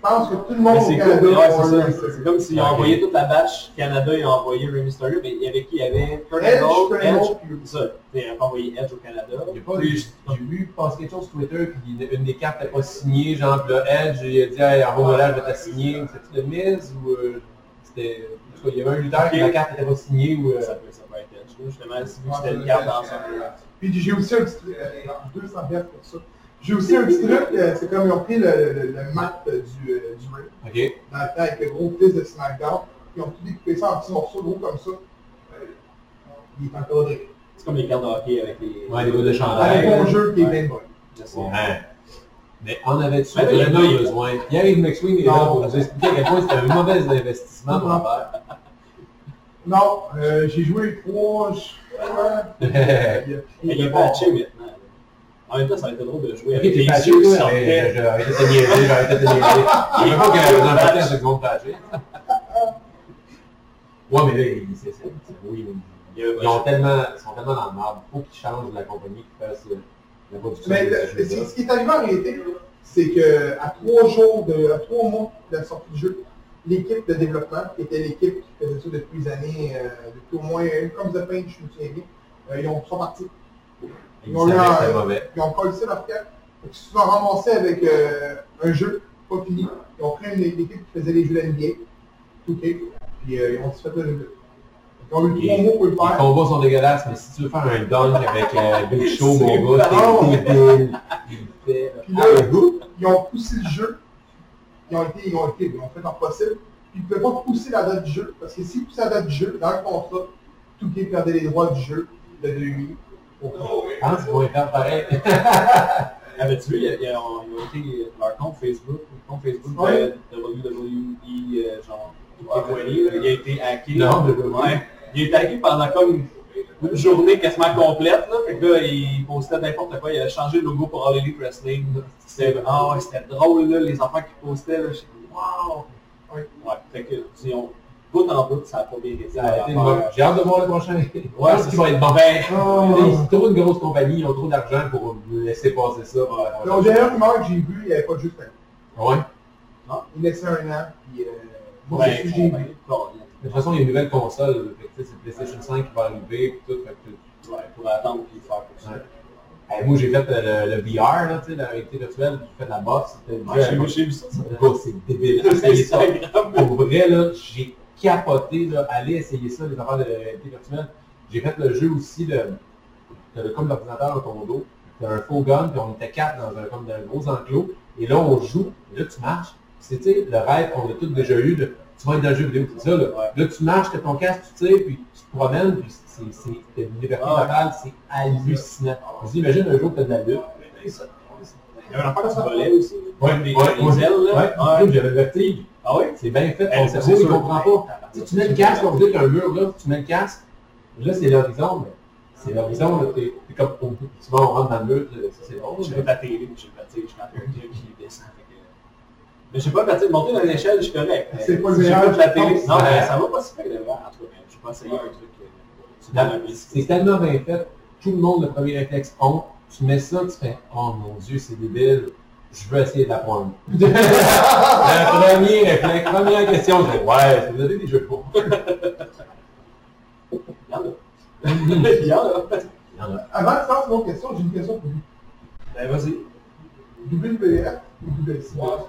je pense que tout le monde Mais au c'est Canada cool, ouais, a c'est comme s'ils ont envoyé toute la batch Canada, ils ont envoyé Rey Mysterio, mais il y avait qui? Il y avait Kurt Edge, Angle, Edge, ça. Ils n'ont pas envoyé Edge au Canada. J'ai pas Puis, vu, j'ai vu passer quelque chose sur Twitter, puis une, une des cartes n'était pas signée, genre le Edge, il a dit hey, envoie-moi là, je vais te la signer. C'était de Miz ou euh, c'était. En tout cas, il y avait un lutteur qui la carte n'était pas signée ou. euh, Ça peut, ça peut être Edge. Justement, si c'était une carte dans son... Puis j'ai aussi un petit truc, euh, 200 pièces pour ça. J'ai aussi un petit truc, euh, c'est comme ils ont pris le, le, le mat euh, du, euh, du ring, Ok. dans le temps avec le gros fils de SmackDown, ils ont tout découpé ça en petits morceaux gros comme ça. Euh, il est encadré. C'est comme les cartes de hockey avec les... Ouais, les bouts de chandail. Avec mon jeu qui est bien bon. Ouais. Mais en avait-tu Ben, il y a vraiment pas- il- besoin? Pierre-Yves McSween est là pour nous expliquer à quel point c'était un mauvais investissement pour Non. faire. Non, euh, j'ai joué trois. je- Mais il est patché maintenant. En même temps, ça aurait été drôle de jouer avec les yeux qui toi? sortaient. J'ai arrêté de te niaiser, j'ai arrêté de niaiser. Je savais pas qu'il y avait un podcast de secondes patché. Ouais, mais là, il- c'est c'est- c'est- oui, ils, ont tellement, ils sont tellement dans le marbre. Il faut qu'ils changent la compagnie qui fasse euh, la production Mais de le- ce qui est arrivé en réalité, c'est que à trois jours, de, à trois mois de la sortie du jeu, l'équipe de développement, qui était l'équipe qui faisait ça depuis des années, euh, depuis au moins, comme The Paint, je me souviens bien, euh, ils ont, sont partis. Ils ont eu savaient que c'était un- mauvais. Ils ont collé leur cap. Ils se sont ramassés avec euh, un jeu pas fini. Ils ont pris une, l'équipe qui faisait les jeux d'NBA, 2K, puis euh, ils ont fait le jeu. Ils ont eu trois Et- mois pour le Les faire. combats sont dégueulasses, mais si tu veux faire un dunk avec euh, Big Show, mon gars, c'est débile. Puis là, ils ont poussé le jeu. Ils ont été, ils ont été, ils ont fait leur possible. Puis ils ne pouvaient pas pousser la date du jeu, parce que s'ils poussaient la date du jeu, dans le contrat, tout qui perdait les droits du jeu de 2000. Qu'ils vont y faire pareil. Avais-tu vu, ils ont été, leur compte Facebook, le compte Facebook de WWE, euh, genre, il a été hacké. Non, ouais. Il a été hacké pendant comme une journée quasiment complète, là. Fait que là, il postait n'importe quoi, il a changé le logo pour All Elite Wrestling. C'était, ah c'était drôle, là, les enfants qui postaient, là, j'étais wow! Ouais. Ouais, fait que, disons, bout en bout, ça a pas bien été. J'ai hâte de voir le prochain. Ouais, c'est ça. va être bon. Ben. Ils trop une grosse compagnie, ils ont trop d'argent pour laisser passer ça. Donc, dernière rumeur que j'ai vue, il n'y avait pas de jeu année. Ouais. Il laissait un an, puis euh, moi, ben, c'est. Colin. De toute façon, il y a une nouvelle console. sais, C'est PlayStation 5 qui va arriver. Tout, fait Ouais, pour attendre puis faire pour ça. Ouais. Eh, moi, j'ai fait euh, le, le VR, là, tu sais, la réalité virtuelle. J'ai fait la boxe. C'était Ouais, j'ai vu, ça. c'est débile. Instagram. Pour vrai, là, j'ai capoté, là, allez essayer ça, les affaires de réalité virtuelle. J'ai fait le jeu aussi de, de comme l'ordinateur dans ton dos. T'as un faux gun, puis on était quatre dans un, comme dans un gros enclos. Et là, on joue, et là, tu marches. C'est, tu le rêve qu'on a tous déjà eu de, tu vas être dans le jeu vidéo, c'est ça, là. Tu marches, t'as ton casque, tu tires, puis tu te promènes, puis c'est, une liberté Ah totale, c'est hallucinant. Vas-y, imagine un jour que t'as de la lutte. Il y avait un affaire qui volait aussi. Des, ailes, là. Ouais. j'avais le vertige. Ah oui? C'est bien fait, ton c'est cerveau, il sûr. comprend pas. Tu sais, tu mets le casque, on dit qu'il y a un mur là, tu mets le casque, là c'est l'horizon, mais c'est l'horizon, là, t'es comme, tu vas, on rentre dans le mur, ça, c'est drôle. Mais- fait la télé, mais j'ai le vertige quand il y a un truc qui descend. Mais j'ai pas le vertige. Monter dans l'échelle, je suis correct. C'est pas le meilleur, la je télé. Non, mais ça va pas si bien de voir. En tout cas, j'ai pas essayé un truc. euh, la. C'est tellement bien fait, tout le monde, le premier réflexe, on, tu mets ça, tu fais, oh mon dieu, c'est débile, je veux essayer d'apprendre. le premier réflexe, première question, c'est, ouais, vous avez des jeux de cours? Il y en a. Il y en a. Il y en a. Avant de faire autre question, j'ai une question pour lui. Ben vas-y. WWF ou WCW?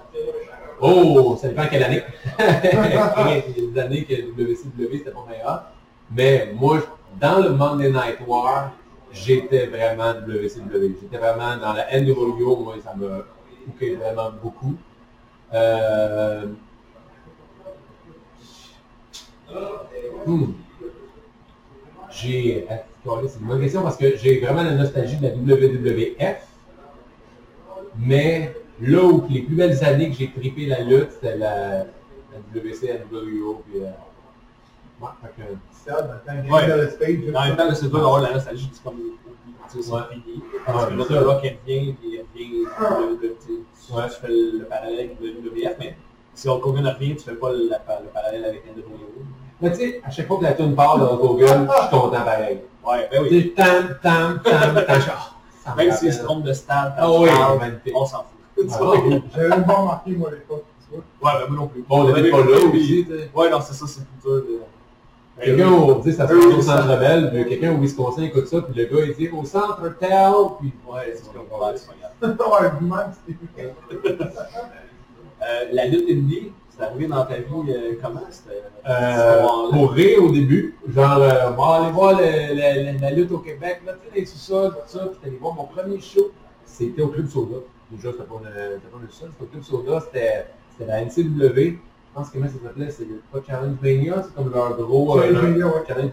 Oh, ça dépend quelle année. Il y a des années que WCW c'était pas meilleur. Mais moi, dans le Monday Night War, j'étais vraiment WCW. J'étais vraiment dans la NWO, moi, ça coupé vraiment beaucoup. Euh... hmm. J'ai. C'est une bonne question parce que j'ai vraiment la nostalgie de la WWF. Mais là où les plus belles années que j'ai trippé la lutte, c'était la, la WC, la WO. Puis, euh, ouais, fait que- ça, dans le temps, Ouais. dans le stage. En même temps, c'est dur d'avoir la nostalgie, c'est comme tu sais, Ouais. c'est fini. Ah, Parce que là, le rock, elle puis elle revient, de- de- Ouais. tu fais le, le parallèle avec le WWF, mais si Hulk Hogan revient, tu fais pas le, la- le parallèle avec NWO. Mais tu sais, à chaque fois que la tune part dans Hogan, je suis content pareil. Ouais, ben Tu oui. sais, tam, tam, tam, tam, je ah, Même rappelle. se trompe de stade, Ah on s'en fout. J'avais même pas remarqué, moi, à l'époque. Ouais, ben moi non plus. Bon, on n'était pas là aussi. Ouais, non, c'est ça, c'est de... Quelqu'un sais, ça se passe au centre savent. rebelle, mais quelqu'un au Wisconsin écoute ça, puis le gars il dit au centre tel, puis Ouais, c'est comme c'est pas Euh, la lutte indie, c'est arrivé dans ta vie euh, comment? C'était... Euh, pour rire au début, genre, euh, on va aller voir le- le- le- la lutte au Québec, là, tu sais, les sous-sols, tout ça, puis allé voir mon premier show, c'était au Club Soda. Déjà, c'était pas, une- pas le seul, c'était au Club Soda, c'était la NCW, je pense que ça s'appelait, c'est pas Challenge Mania, c'est comme leur gros euh, Challenge Mania, ouais. Challenge.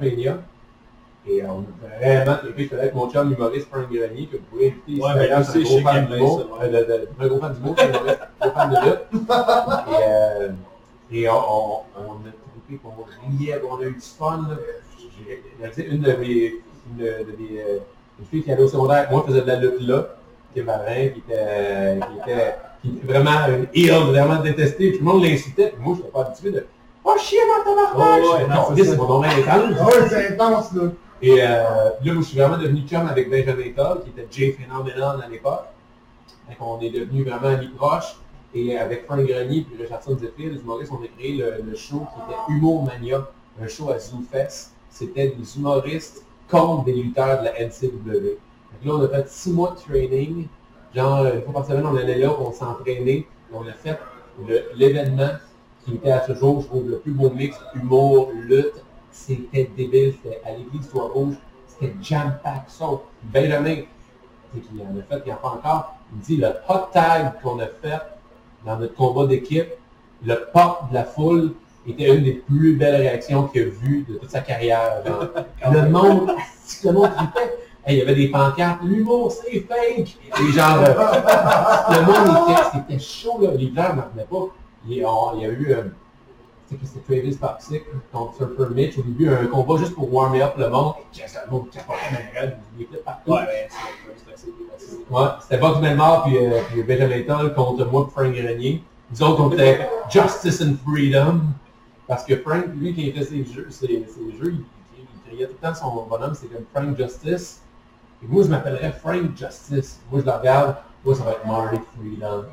Et on a vraiment trippé. Je faisais avec mon chum humoriste Frank Grenier, que vous pouvez inviter ici. Ouais, D'ailleurs, ben, c'est un sais, gros fan Euh, de- de- Un gros fan d'humour, c'est un gros fan de lutte. Et, euh, on, on, a trippé, on riait, on a eu du fun. là. Une de mes, une de mes, euh, une fille qui allait au secondaire moi faisait de la lutte là, qui est marin, qui était, qui était, vraiment une heel, vraiment détestée. Tout le monde l'insultait, puis moi, je n'étais pas habitué de « Oh, chier, mon tabarnak! Oh, ouais, non, c'est mon nom c'est intense, là. Et euh, là, je suis vraiment devenu chum avec Benjamin Toll, qui était Jay Phenomenon à l'époque. Donc, on est devenu vraiment amis proches. Et avec Frank Grenier et Richardson Zephyr, les humoristes, on a créé le, le show qui était Humour Mania, un show à ZooFest. C'était des humoristes contre des lutteurs de la NCW. Donc là, on a fait six mois de training. Genre, une fois par semaine, on allait là, on s'entraînait. On a fait l'événement qui était à ce jour, je trouve, le plus beau mix humour, lutte. C'était débile. C'était à l'église Toit Rouge. C'était jam-pack sauf Benjamin, tu sais, qui en a fait, qui en fait encore, il dit le hot tag qu'on a fait dans notre combat d'équipe, le pop de la foule était une des plus belles réactions qu'il a vues de toute sa carrière. genre. le monde, le monde Hey, il y avait des pancartes, l'humour c'est fake! Et genre, euh, le monde était, chaud, là. les gens n'en revenaient pas. Il y a, eu, euh, c'était Travis Toxic contre Surfer Mitch, au début, un combat juste pour warmer up le monde. Just le monde capotait il était partout. Ouais, c'était Box Belmar puis, euh, puis Benjamin Toll contre moi et Frank Grenier. Nous autres, on était Justice and Freedom. Parce que Frank, lui, qui fait ses jeux, ses, ses jeux il, il, il criait tout le temps son bonhomme, c'est comme Frank Justice. Et moi, je m'appellerais Frank Justice. Moi, je le regarde, moi, ça va être Marty Freedom.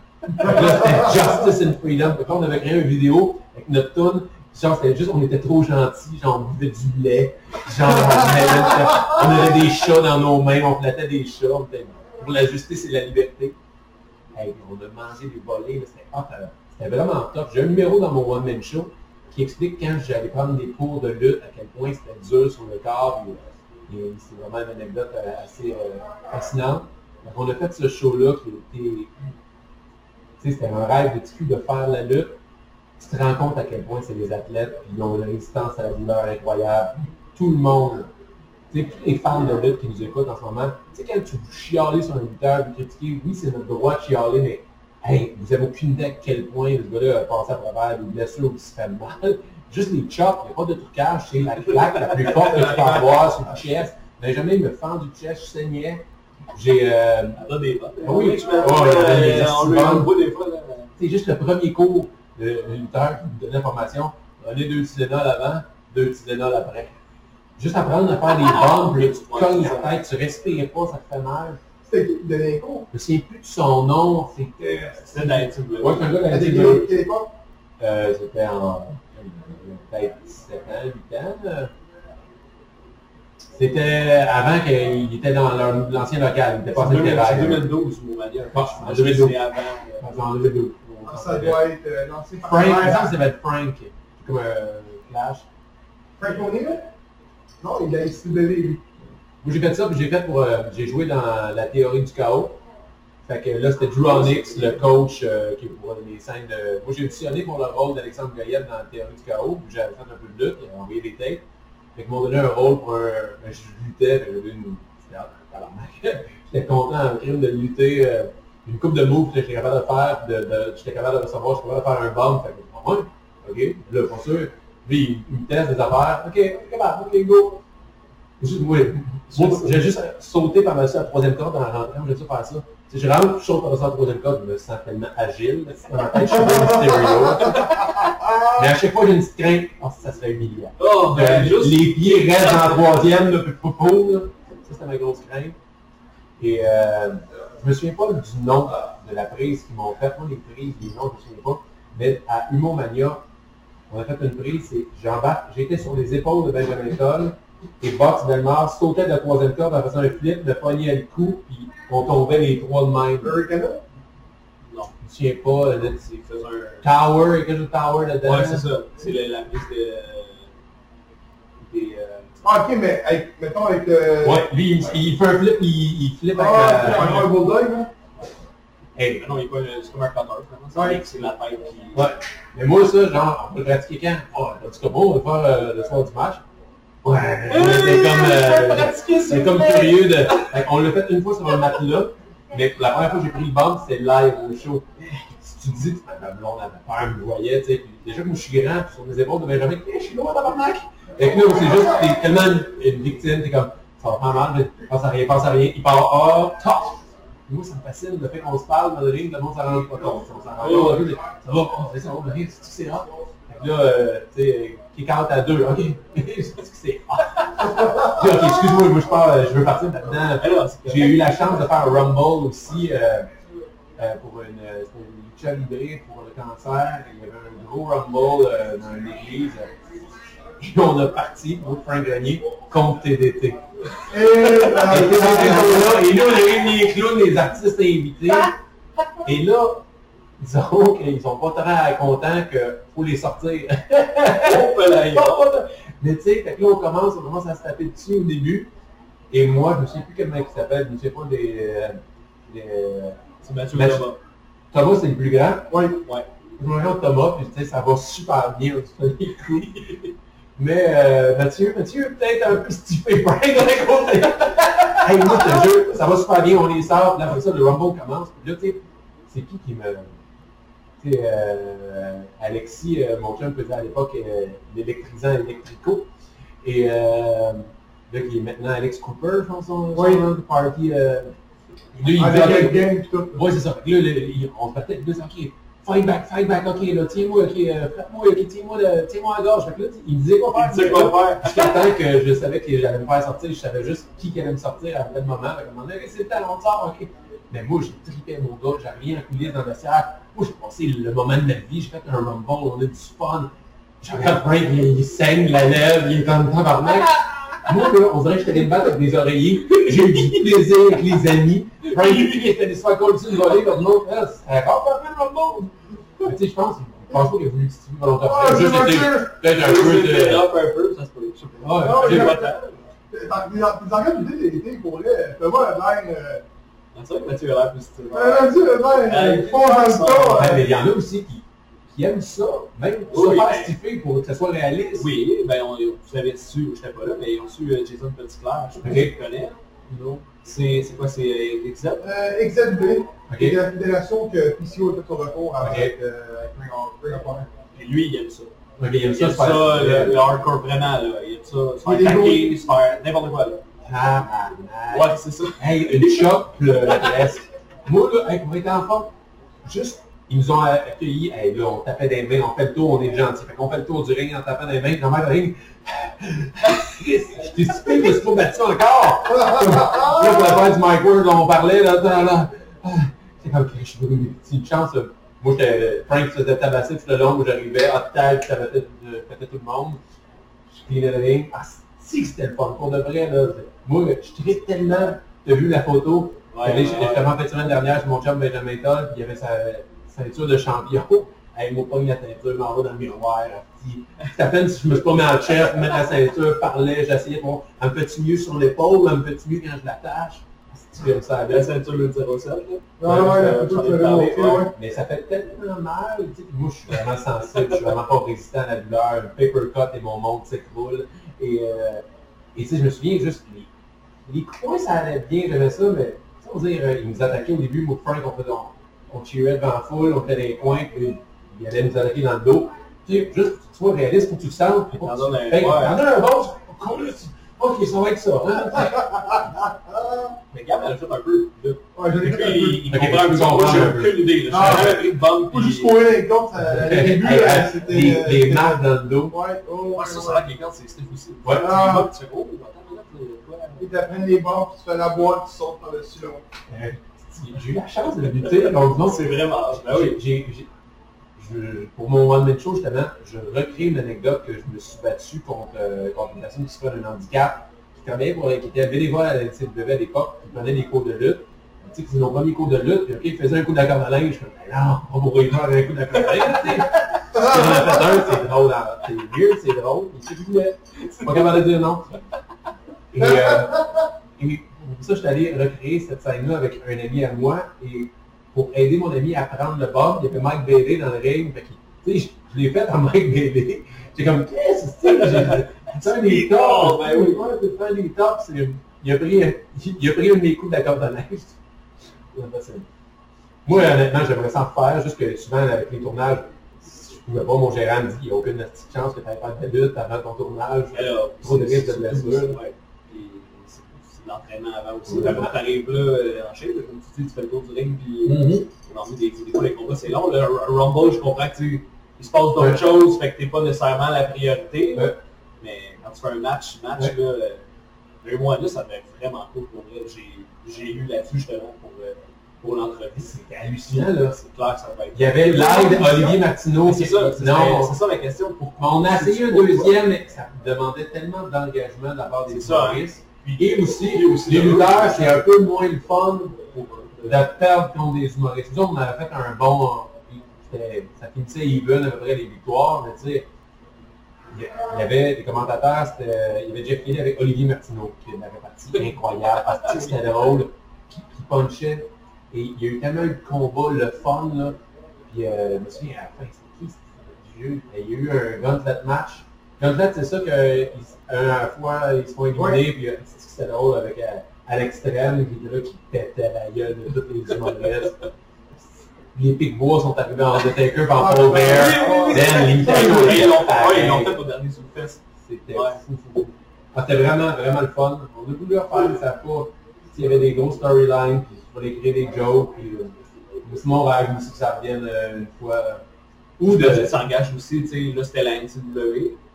Là, c'était Justice and Freedom. Là, on avait créé une vidéo avec notre tune. Genre, c'était juste, on était trop gentils, genre, on buvait du lait. Genre, on avait, on avait des chats dans nos mains, on flattait des chats. on était- pour la justice et la liberté. Hey, on a mangé des volets, c'était hot, euh, c'était vraiment top. J'ai un numéro dans mon one-man show qui explique quand j'allais prendre des cours de lutte, à quel point c'était dur sur le corps. et c'est vraiment une anecdote euh, assez euh, fascinante. Donc on a fait ce show-là qui était... C'était un rêve de cul de faire la lutte. Tu te rends compte à quel point c'est des athlètes, puis ils ont une résistance à la douleur incroyable. Tout le monde tu sais, tous les fans de lutte qui nous écoutent en ce moment, tu sais, quand tu vous chialez sur un lutteur, vous critiquez, oui, c'est notre droit de chialer, mais vous avez aucune idée à quel point ce gars-là a passé à travers des blessures qui se fait mal. Juste les chops, il n'y a pas de trucage, c'est la claque la plus forte que tu peux avoir sur le chest. Benjamin me fend du chest, je saignais. J'ai, euh, des bottes. Oui. je me- Oh, euh, on des fois. c'est juste le premier cours de, de lutteur qui me donnait formation. Prenez deux Tylenol avant, deux Tylenol après. Juste apprendre à faire des bombes, puis là, tu te cognes la tête, tu respires pas, ça te fait mal. C'était qui donnait cours? Je ne sais plus de son nom, c'était... C'était dans la là. Ouais, c'est un gars de la? Euh, C'était en... peut-être 17 ans, 8 ans. là. C'était avant qu'il était dans l'ancien local, il était pas C'est à c'est Saint-Hubert. 2012, Moumania. Ah, Je en sais que 2012. c'est avant. En 2012. Ah, Ça doit être euh, lancé par Frank, ça va être Frank, comme Flash. Frank O'Neill? Non, il a SCW, lui. Moi, j'ai fait ça, puis j'ai fait pour... euh, j'ai joué dans la théorie du chaos. Fait que là, c'était Drew Onyx, le coach, euh, qui est pour les scènes de... Moi, j'ai auditionné pour le rôle d'Alexandre Goyette dans la théorie du chaos, puis j'avais fait un peu de lutte, il a envoyé des tapes. Fait m'ont donné un rôle pour un... ben, je luttais, j'avais une... J'étais content en crime de lutter, euh, une coupe de moves que j'étais capable de faire, de, j'étais capable de recevoir, j'étais capable de faire un bomb, fait que, ah ok, là, pas sûr. Puis, il, me des affaires, ok, ok, ok, go. Moi, moi, j'ai juste sauté par-dessus la troisième corde en rentrant, j'ai dû faire ça. Si je rentre, je saute par-dessus la troisième corde, je me sens tellement agile. Dans ma tête, je suis. Mais à chaque fois, j'ai une petite crainte. Oh, ça serait humiliant. Oh, ben, Euh, juste. Les pieds restent la troisième, là, puis poupou, là. Ça, c'était ma grosse crainte. Et euh, je me souviens pas du nom de la prise qu'ils m'ont fait. Moi, les prises, les noms, je me souviens pas. Mais à Humour Mania, on a fait une prise, c'est j'embarque, j'étais sur les épaules de Benjamin Toll, et Box Belmar sautait de la troisième corde en faisant un flip, me pognait le cou, puis on tombait les trois de même. Hurricane? Non, Je me souviens pas, euh, de- c'est faisait un. Tower, il y a quelque chose de Tower là-dedans. Ouais, c'est ça. C'est le- la piste de. Des. euh, Ah, ok, mais avec, mettons avec le... Ouais, lui, il, il fait un flip, il, il flippe Ah, avec un la... bulldog, là. Hey, Ah Non, il est pas. C'est comme un cutter. finalement. Ouais. C'est la tête qui. Ouais. Mais moi, ça, genre, on peut le pratiquer quand? Oh, en tout cas, bon, on va le faire euh, le soir du match. Ouais, c'est comme, euh, c'est comme plaît. curieux de... Qu'on l'a fait une fois sur un matelas, mais la première fois que j'ai pris le bump, c'était live au show. Si tu dis, ma blonde avait peur, me voyait, tu sais, déjà que moi je suis grand, puis sur mes épaules de Benjamin, hey, je suis loin tabarnak! Et que là, c'est juste, t'es tellement une, victime, t'es comme, ça va faire mal, mais pense à rien, pense à rien, il part, ah, tough! Moi, ça me fascine le fait qu'on se parle dans le ring, le monde s'en rend pas compte. On s'en rend compte, mais ça va, c'est ça, on rire, c'est c'est rare. Que là, euh, tu sais, kick out à deux, ok, c'est. Puis, ok, excuse-moi, moi je pars, euh, je veux partir maintenant. C'est J'ai eu la chance de faire un Rumble aussi euh, euh, pour une, une lucha libre pour le cancer. Il y avait un gros Rumble euh, dans une église. Et on a parti, moi, Frank Grenier, contre TDT. Et, Et TDT sont là, et là, on a eu les clowns, les artistes invités. Et là, disons qu'ils sont pas très contents qu'il faut les sortir. Oh, Mais tu sais, là, on commence, on commence à se taper dessus au début. Et moi, je ne sais plus quel mec il s'appelle, je ne sais pas des... euh, des euh, C'est Mathieu. Thomas. Thomas, c'est le plus grand. Oui. Ouais. Je me regarde Thomas, puis tu sais, ça va super bien, coups. Mais euh, Mathieu, Mathieu, peut-être un peu de l'autre côté. hey, moi, je te jure, ça va super bien, on les sort, puis là, après ça, le Rumble commence. Puis là, tu sais, c'est qui qui me... Sais, euh, Alexis, euh, mon chum faisait à l'époque euh, l'électrisant électrico. Et euh, là, qui est maintenant Alex Cooper, je pense, son, Oui. nom de party. Euh, lui, il Avec le OK, game et tout. Ouais, c'est ça. Là, le- on se battait, c'est OK, fight back, fight back, OK, là, tiens-moi, OK, euh, frappe-moi, OK, tiens-moi tiens-moi à la gorge. Fait que là, il me disait quoi faire. Il disait quoi faire. Jusqu'à temps que je savais que j'allais me faire sortir, je savais juste qui allait me sortir à quel moment. Fait un moment donné, c'est le sort, OK. Mais moi, j'ai trippé mon gars, j'avais rien en coulisses dans le vestiaire. Moi, j'ai passé le moment de ma vie, j'ai fait un rumble, on a du fun. Je regarde Frank, il, il saigne la lèvre, il est en tabarnak. Moi, là, on dirait que j'étais me battre avec des oreillers. J'ai eu du plaisir avec les amis. Frank, il était faire coller sur une volée, comme l'autre, là, c'est encore fait le rumble. Mais tu sais, je pense, je pense pas qu'il a voulu titiller volontairement. Ah, Juste été peut-être un Je peu de... un peu, ça se peut. je sais pas. Ouais, Ah, j'ai pas- les dans les enquêtes d'idées d'été, pour vrai, fais-moi la line. Euh, C'est vrai que Mathieu a l'air positif. euh, Vas-y, la Hey, line, fonce dans le ça, tas. Ouais, euh, mais il y en a aussi qui, qui aiment ça, même Oui, se faire mais- stiffer pour que ça soit réaliste. Oui, ben on, vous avez su, je n'étais pas là, mais ils ont su euh, Jason Petitclerc, je sais pas connais. C'est c'est quoi, c'est euh, XZ? euh, XZB, Ok. qui est la fédération que PCO a fait son recours avec, euh, Ring of- Honor. Et lui, il aime ça. Ok, il aime ça ça, stiffer. le, le hardcore vraiment, là. Il aime ça, se faire gros. taquer, se faire n'importe quoi, là. Tabarnak. Ouais, c'est ça. Hey, une chope, là, presque. Moi, là, hey, quand on était enfant, juste, ils nous ont accueillis, hey, là, on tapait des mains, on fait le tour, on est gentil. Fait qu'on fait le tour du ring en tapant des mains, le ring. J'étais stupide, je me suis pas battu encore. Là, pour la faire du Mike Ward, on parlait, là, là, là. C'est comme, je suis une chance. là. Moi, j'étais, Frank se faisait tabasser tout le long où j'arrivais, hot tag, euh, battait tout le monde. Je cleanais le ring. Ah, si c'était le fun, pour de vrai, là. Moi, je tripe tellement. T'as vu la photo? Ouais, ouais, ouais. en fait semaine dernière chez mon chum Benjamin Toll, puis il avait sa ceinture de champion. Hey, moi, pogne la ceinture, m'en va dans le miroir. C'est à peine si je me suis pas mis en chef, mettre la ceinture, parlais, j'essayais de un petit mieux sur l'épaule, un petit mieux quand je l'attache. Ça, La ceinture le 07, là. Ouais, ouais, la photo. Mais ça fait tellement mal, moi je suis vraiment sensible, je suis vraiment pas résistant à la douleur, un paper cut et mon monde s'écroule. Et, euh, et tu sais, je me souviens juste, les, les coins ça allait bien, j'aimais ça, mais tu sais, on dire, euh, ils nous attaquaient au début, moi Frank, on, faisait, on, on devant la foule, on fait des coins, puis ils allaient nous attaquer dans le dos. Tu sais, juste pour que tu sois réaliste, faut que tu le sentes, puis T'en donnes un-. T'en donnes un bon, ok, ça va être ça. Hein? Mais Gab, elle a fait un peu. Ouais, j'en ai Depuis, fait un peu. il, comprend un peu. J'ai aucune idée. Ah, pris de juste courir les comptes, au début, c'était... des, des marques dans le dos. Ouais, oh, Ouais, ça, c'est aussi. Ouais. Tu Ah. tu fais, oh, attends, Ils t'apprennent les bords, puis tu fais la boîte, tu sautes par-dessus l'autre. Euh, J'ai eu la chance de lutter l'autre Non, c'est vraiment. Ben oui. J'ai- j'ai- j'ai- je- Pour mon one man show, justement, je recrée une anecdote que je me suis battu contre, euh, contre une personne qui souffrait d'un handicap, qui travaillait pour, qui était bénévole à la à l'époque, qui prenait des cours de lutte. Tu sais, c'est nos premiers cours de lutte, puis ok, il faisait un coup d'accord à linge, je fais, Ben non, on va mourir faire un coup d'accord à linge, tu sais. Ai c'est drôle, c'est weird, c'est drôle, il qu'il voulait. Pas capable de dire non. Et, euh, et pour ça, je suis allé recréer cette scène-là avec un ami à moi, et pour aider mon ami à prendre le bord, il y avait Mike Bailey dans le ring, fait qu'il- tu sais, je, je l'ai fait à Mike Bailey. J'ai comme, qu'est-ce que c'est? Un des tops, ben oui, ouais, c'est un des tops. Il a pris, il a pris un des coups de la corde à neige. Ben, Moi, honnêtement, j'aimerais ça en faire, juste que souvent, avec les tournages, je pouvais pas, mon gérant me dit, il n'y a aucune petite chance que tu ailles faire de lutte avant ton tournage. Alors, Trop de risques de blessure. ouais. C'est l'entraînement avant aussi. Ouais. Quand t'arrives là euh, en shape, comme tu dis, tu fais le tour du ring, puis Mhm. on des, des fois les combats c'est long. Le Rumble, je comprends que tu il se passe d'autres Ouais. choses, fait que t'es pas nécessairement la priorité. Ouais. Mais quand tu fais un match, match Ouais. là, euh, deux mois là, ça devait être vraiment cool pour vrai. J'ai- J'ai lu là-dessus justement pour, euh, pour l'entrevue. C'était hallucinant, là. C'est clair que ça va être. Il y avait l'aide Olivier Martineau. C'est ça, c'est Non, c'est ça ma question. Pour, Mais on a essayé un deuxième, mais ça demandait tellement d'engagement de la part des C'est hein. humoristes. Et aussi, les le- lutteurs, c'est un peu moins le fun de perdre contre des humoristes. Nous on avait fait un bon... Ça finissait even à peu près les victoires, mais tu sais, il y avait des commentateurs, c'était- il y avait Jeff Kelly avec Olivier Martineau, qui la répartie incroyable, parce que c'était drôle, qui punchait. Et il y a eu tellement de combats, le fun, là. Puis, euh, je me souviens, à la fin, c'était qui? Il y a eu un gauntlet match. Gauntlet, c'est ça que ils- à la fois, ils se font éliminer, puis euh, c'est- drôle avec euh, à l'extrême, qui était là, qui pétait la gueule de tous les humoristes. Les Picbois sont arrivés en Undertaker par Ah, Paul Bear. Then, l'imitation Ouais, ils l'ont fait- au dernier Zoufest. C'était Ouais. fou, fou. Ah, C'était vraiment, vraiment le fun. On a voulu le faire, mais ça pas... Il y avait des gros storylines, puis il fallait créer des jokes, puis... euh, mais sinon, on rêve aussi que ça revienne euh, une fois... Ou de s'engage aussi, tu sais, là c'était la NCW.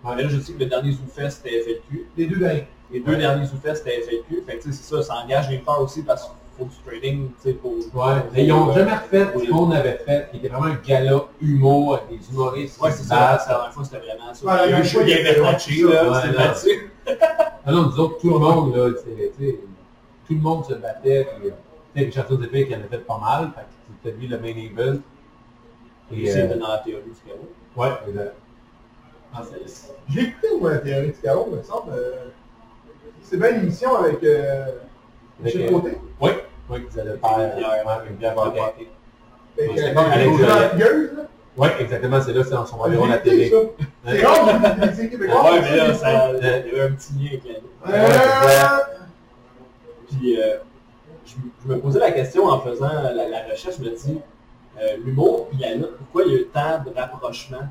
Ouais. Mais là, je sais que le dernier Zoufest c'était FLQ. Les deux derniers. Les deux Ouais. derniers Zoufest c'était FLQ. Fait que tu sais, c'est ça, ça engage les peurs aussi parce qu'il faut du trading, tu sais, pour... Ouais, mais ils n'ont jamais refait ce qu'on avait fait, qui était vraiment un gala humour avec des humoristes. Ouais, c'est ça, la dernière fois c'était vraiment ça. Ouais, Il y a eu fois, il y avait- ouais, là, c'était non. là-dessus. Ah non, nous autres, tout le monde, là, tu sais, tout le monde se battait. Puis, Richardson Zephyr qui en a fait pas mal, fait que c'était lui le main event. Et Et, c'est euh, dans la théorie du chaos. ouais, exact. Ah, c'est- J'ai écouté moi, la théorie du chaos, me semble. euh, C'est bien une émission avec euh, Michel Avec, euh, Côté. Oui, oui, vous allez faire. Avec c'est pas avec Alex Jean Joliette. Gueuse, là. Oui, exactement, c'est là, c'est dans son environ la télé. C'est rare, mais là, ça, il y avait un petit lien avec la Puis je, me- posais la question en faisant la, recherche, je me dis, euh, l'humour puis la lutte, pourquoi il y a eu tant de rapprochement?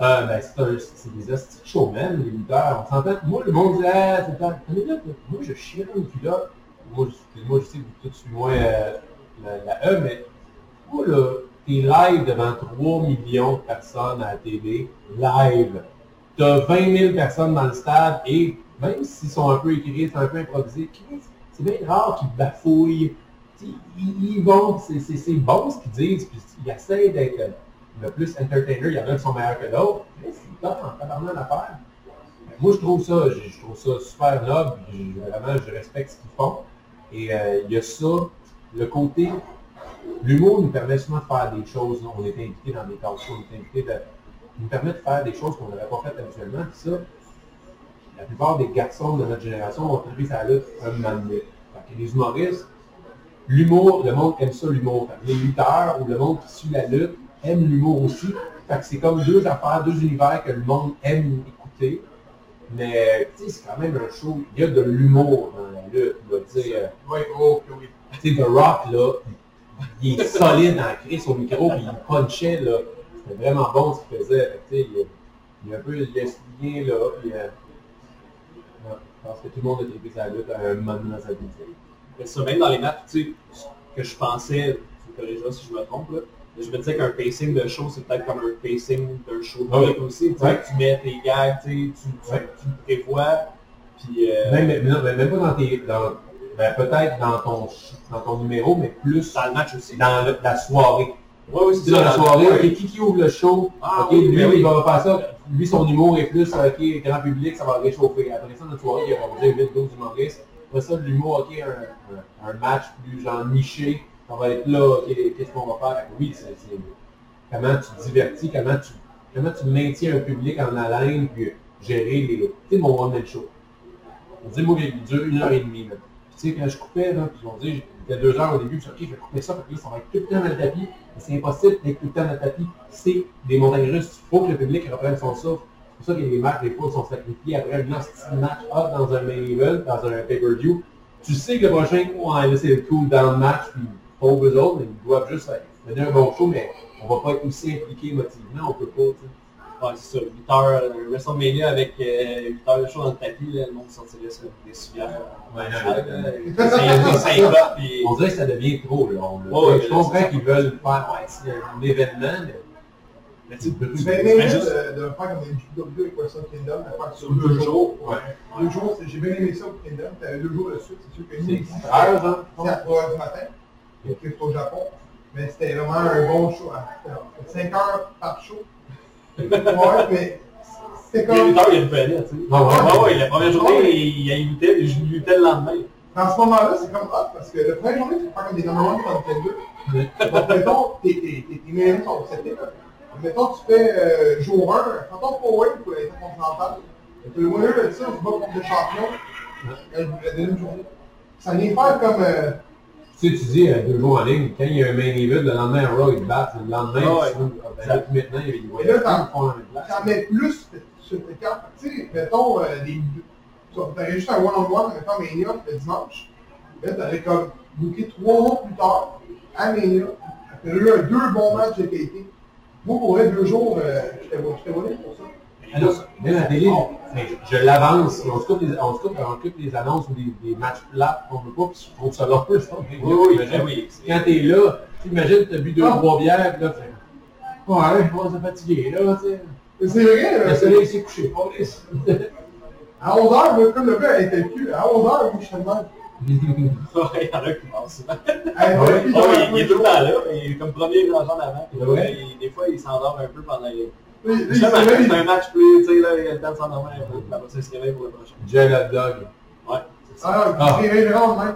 Euh, ben, c'est des hosties de showman, les lutteurs. On s'entend. Moi, le monde dit, ah, c'est pas. Là, moi, je chie une culotte. Moi, je, sais que tout suis moins euh, la, E, mais moi, là, t'es live devant 3 millions de personnes à la TV, live. T'as 20 000 personnes dans le stade et même s'ils sont un peu écrits, un peu improvisé, Chris, c'est bien rare qu'ils bafouillent. Ils, vont, c'est- bon ce qu'ils disent, puis ils essayent d'être le plus entertainer. Il y en a qui sont meilleurs que d'autres. Mais c'est top en tabarnak d'affaires. Moi, je trouve ça, je, trouve ça super noble. je- vraiment, je respecte ce qu'ils font. Et euh, il y a ça, le côté, l'humour nous permet souvent de faire des choses. On est invité dans des talk on est invité de, nous permet de faire des choses qu'on n'aurait pas faites habituellement. Ça, la plupart des garçons de notre génération ont trouvé ça lutte un moment donné. Les humoristes, l'humour, le monde aime ça l'humour. Les lutteurs ou le monde qui suit la lutte aime l'humour aussi. Fait que c'est comme deux affaires, deux univers que le monde aime écouter. Mais c'est quand même un show. Il y a de l'humour dans la lutte. Tu sais, euh, Oui, oh, oui. tu sais, The Rock, là, il est solide en crise au micro, puis il punchait, là. C'était vraiment bon ce qu'il faisait. Tu sais, il, il est un peu, est signé, là, pense que tout le monde a été sa lutte à un moment dans sa vie. Mais ça, même dans les matchs, tu sais, ce que je pensais, tu me corrigeras si je me trompe, là, je me disais qu'un pacing de show, c'est peut-être comme un pacing d'un show de Ah oui. lutte aussi. Tu Ouais. tu mets tes gags, tu, tu, tu, Ouais. tu prévois, puis... euh, Même, mais non, mais même pas dans tes, dans, ben, peut-être dans ton, dans ton numéro, mais plus dans le match aussi. dans le- la soirée. Oui, Tu c'est sais, dans la soirée, ok, qui, qui ouvre le show, Ah ok, oui, lui, ben oui. il va faire ça, lui, son humour est plus, ok, grand public, ça va réchauffer. Après ça, notre soirée, il va dire 8, 12 humoristes. Après ça, l'humour, ok, un, un, match plus genre niché, ça va être là, ok, qu'est-ce qu'on va faire? Oui, c'est comment tu divertis, comment tu, comment tu maintiens un public en haleine, puis gérer les, tu sais, mon one-man show. On dit, moi, il dure une heure et demie, là. Puis, tu sais, quand je coupais, là, puis on dit, c'était deux heures au début, je dis, ok, je vais couper ça, parce que là, ça va être tout le temps dans le tapis. C'est impossible d'être tout le temps dans le tapis. C'est des montagnes russes. Il faut que le public reprenne son souffle. pour ça que les matchs, des fois, sont sacrifiés après un hostie de match hot dans un main event, dans un pay-per-view. Tu sais que le prochain, ouais, c'est le cool down match, puis pauvres autres, ils doivent juste faire- donner un bon show, mais on va pas être aussi impliqué émotivement, on peut pas. Ouais, c'est ça. 8 heures, euh, WrestleMania avec euh, 8 heures de show dans le tapis, là, le monde sortirait sur des cigares. Ouais, C'est puis... On dirait que ça devient trop long. là. Ouais, ouais, je là, comprends qu'ils veulent faire ouais, un événement, mais Mais tu bien aimé juste- de, de faire comme les WWE avec Wrestle Kingdom, de faire Sur deux jours, Ouais. Deux jours, j'ai bien aimé ça au Kingdom, t'avais deux jours de suite, c'est sûr que c'est heure, genre. c'est à 3 heures du matin, c'est au Japon. Mais c'était vraiment un bon show. hein. C'était 5 heures par show. Ouais, mais Il a comme. 8 heures, il y a une planète, tu sais. Ah ouais? Ah ouais, la première journée, il y a une luttait, puis je luttais le lendemain. Dans ce moment-là, c'est comme hot parce que la première journée, tu peux faire comme des number one contenders. Donc, mettons, tes, tes, tes, tes mains sont là. Mettons, tu fais euh, jour 1, mettons Power pour l'intercontinental. Tu le winner de ça, tu vas contre le champion la, la deuxième journée. Ça vient faire comme. Tu sais, tu dis euh, deux jours en ligne, quand il y a un main event, le lendemain, un Raw, te battent, le lendemain, Ah ouais. tu ben maintenant, il y a là, t'en- mets plus sur tes cartes. Tu sais, mettons, euh, des, tu aurais juste un one-on-one, mettons Mania le dimanche. Là, t'aurais comme booké trois mois plus tard, à Mania. T'aurais eu deux bons matchs de qualité. Moi, pour vrai, deux jours, euh, j'étais j'étais volé pour ça. Non, Même la télé, je l'avance, on se coupe les, on se coupe, on coupe les annonces ou des, des matchs plats qu'on veut pas, puis je trouve ça long. mais Oui, oui, oui. Quand t'es là, t'imagines, t'as bu deux, Ah. trois bières, puis là, tu fais, ouais, on s'est fatigué, là, tu sais. Mais C'est vrai, Le soleil s'est couché, pas à 11h, comme le gars le cul, à 11h, moi, je suis. Ouais, il y en a qui pensent souvent. Il, est tout le temps là, il est comme premier rangement d'avant. Ouais. des fois, il s'endort un peu pendant les... lui, il réveillé. c'est un match plus, tu sais, là, il a le temps de s'endormir un peu, puis après ça, il se réveille pour le prochain. Jay Hot Dog, Ouais. Ah, Ah. il s'est réveillé vraiment de même.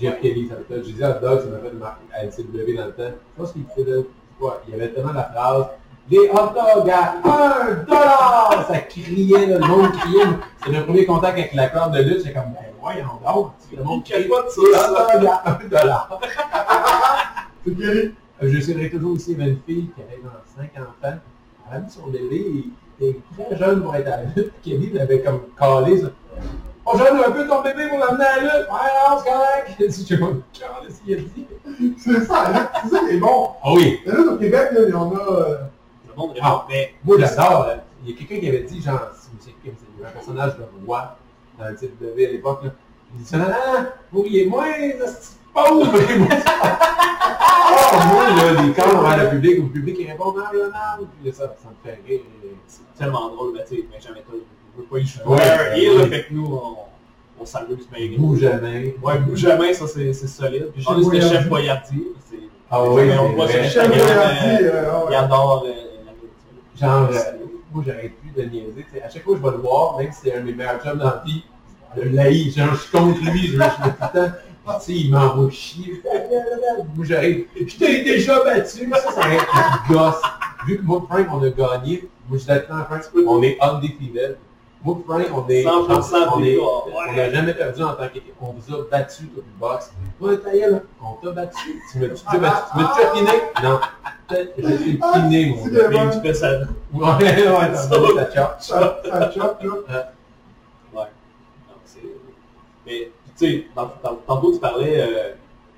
Jeff Kelly, ça me fait, j'ai dit Hot Dog, ça m'a fait marquer à LCW dans le temps. Je pense qu'il faisait, quoi, il y avait tellement la phrase, des hot dogs à 1 dollar! Ça criait, là, le monde criait. C'était le premier contact avec la corde de lutte, c'est comme, ben voyons donc, le monde Il crie, capote des ça, hot dogs à 1 dollar. C'est Kelly. Je serais toujours aussi, une fille qui avait genre 5 enfants. Elle a mis son bébé, il était très jeune pour être à la lutte. Kelly l'avait comme calé ça. On jeune un peu ton bébé pour l'amener à la lutte. Ouais, non, c'est correct. Je sais pas, calé s'il a dit. C'est ça, là, c'est ça qui est bon. Ah oui, Mais là, au Québec, là, il y en a. euh, Le monde Ah. mais moi j'adore. Il y a quelqu'un qui avait dit, genre, c'est Kim, c'est un personnage de roi dans le titre de V à l'époque. là. Il dit, ah, vous riez moins, Et moi, Oh, moi, là, les camps vers le public, le public il répond, non, non, non. Puis là, ça, ça me fait rire. c'est tellement drôle, mais tu sais, Benjamin Todd, il veut pas y jouer. Ouais, il, là, ouais. fait que nous, on, on s'amuse, mais Bouge jamais. Ouais, bouge jamais, ça c'est c'est solide. Puis c'était Boyardi. Chef Boyardi. c'est- Ah oui, Mais on voit sur Instagram, euh, il adore euh, la. Genre, euh, moi, j'arrête plus de niaiser. tu sais, à chaque fois que je vais le voir, même si c'est un de mes meilleurs chums dans la vie, je l'haïs. Genre, je suis contre lui, je, le tout le temps. Tu sais, il m'envoie chier. Moi, j'arrive. Je t'ai déjà battu. Ça, ça arrête de gosse. Vu que moi, Frank, on a gagné. Moi, je suis d'accord, Frank, on est undefeated. Moi, Frank, on est. 100% on est- on n'a jamais perdu en tant qu'équipe. On vous a battu tout le box. Ouais, ta gueule, on t'a battu. Tu me tu t'es battu. Tu m'as déjà piné? Non. Je t'ai piné, mon gars. Puis tu fais ça. Ouais. Ouais, ouais, t'as donné ta chop. Ça, ça chope, là. C'est- Mais, tu sais, tantôt tu parlais, euh,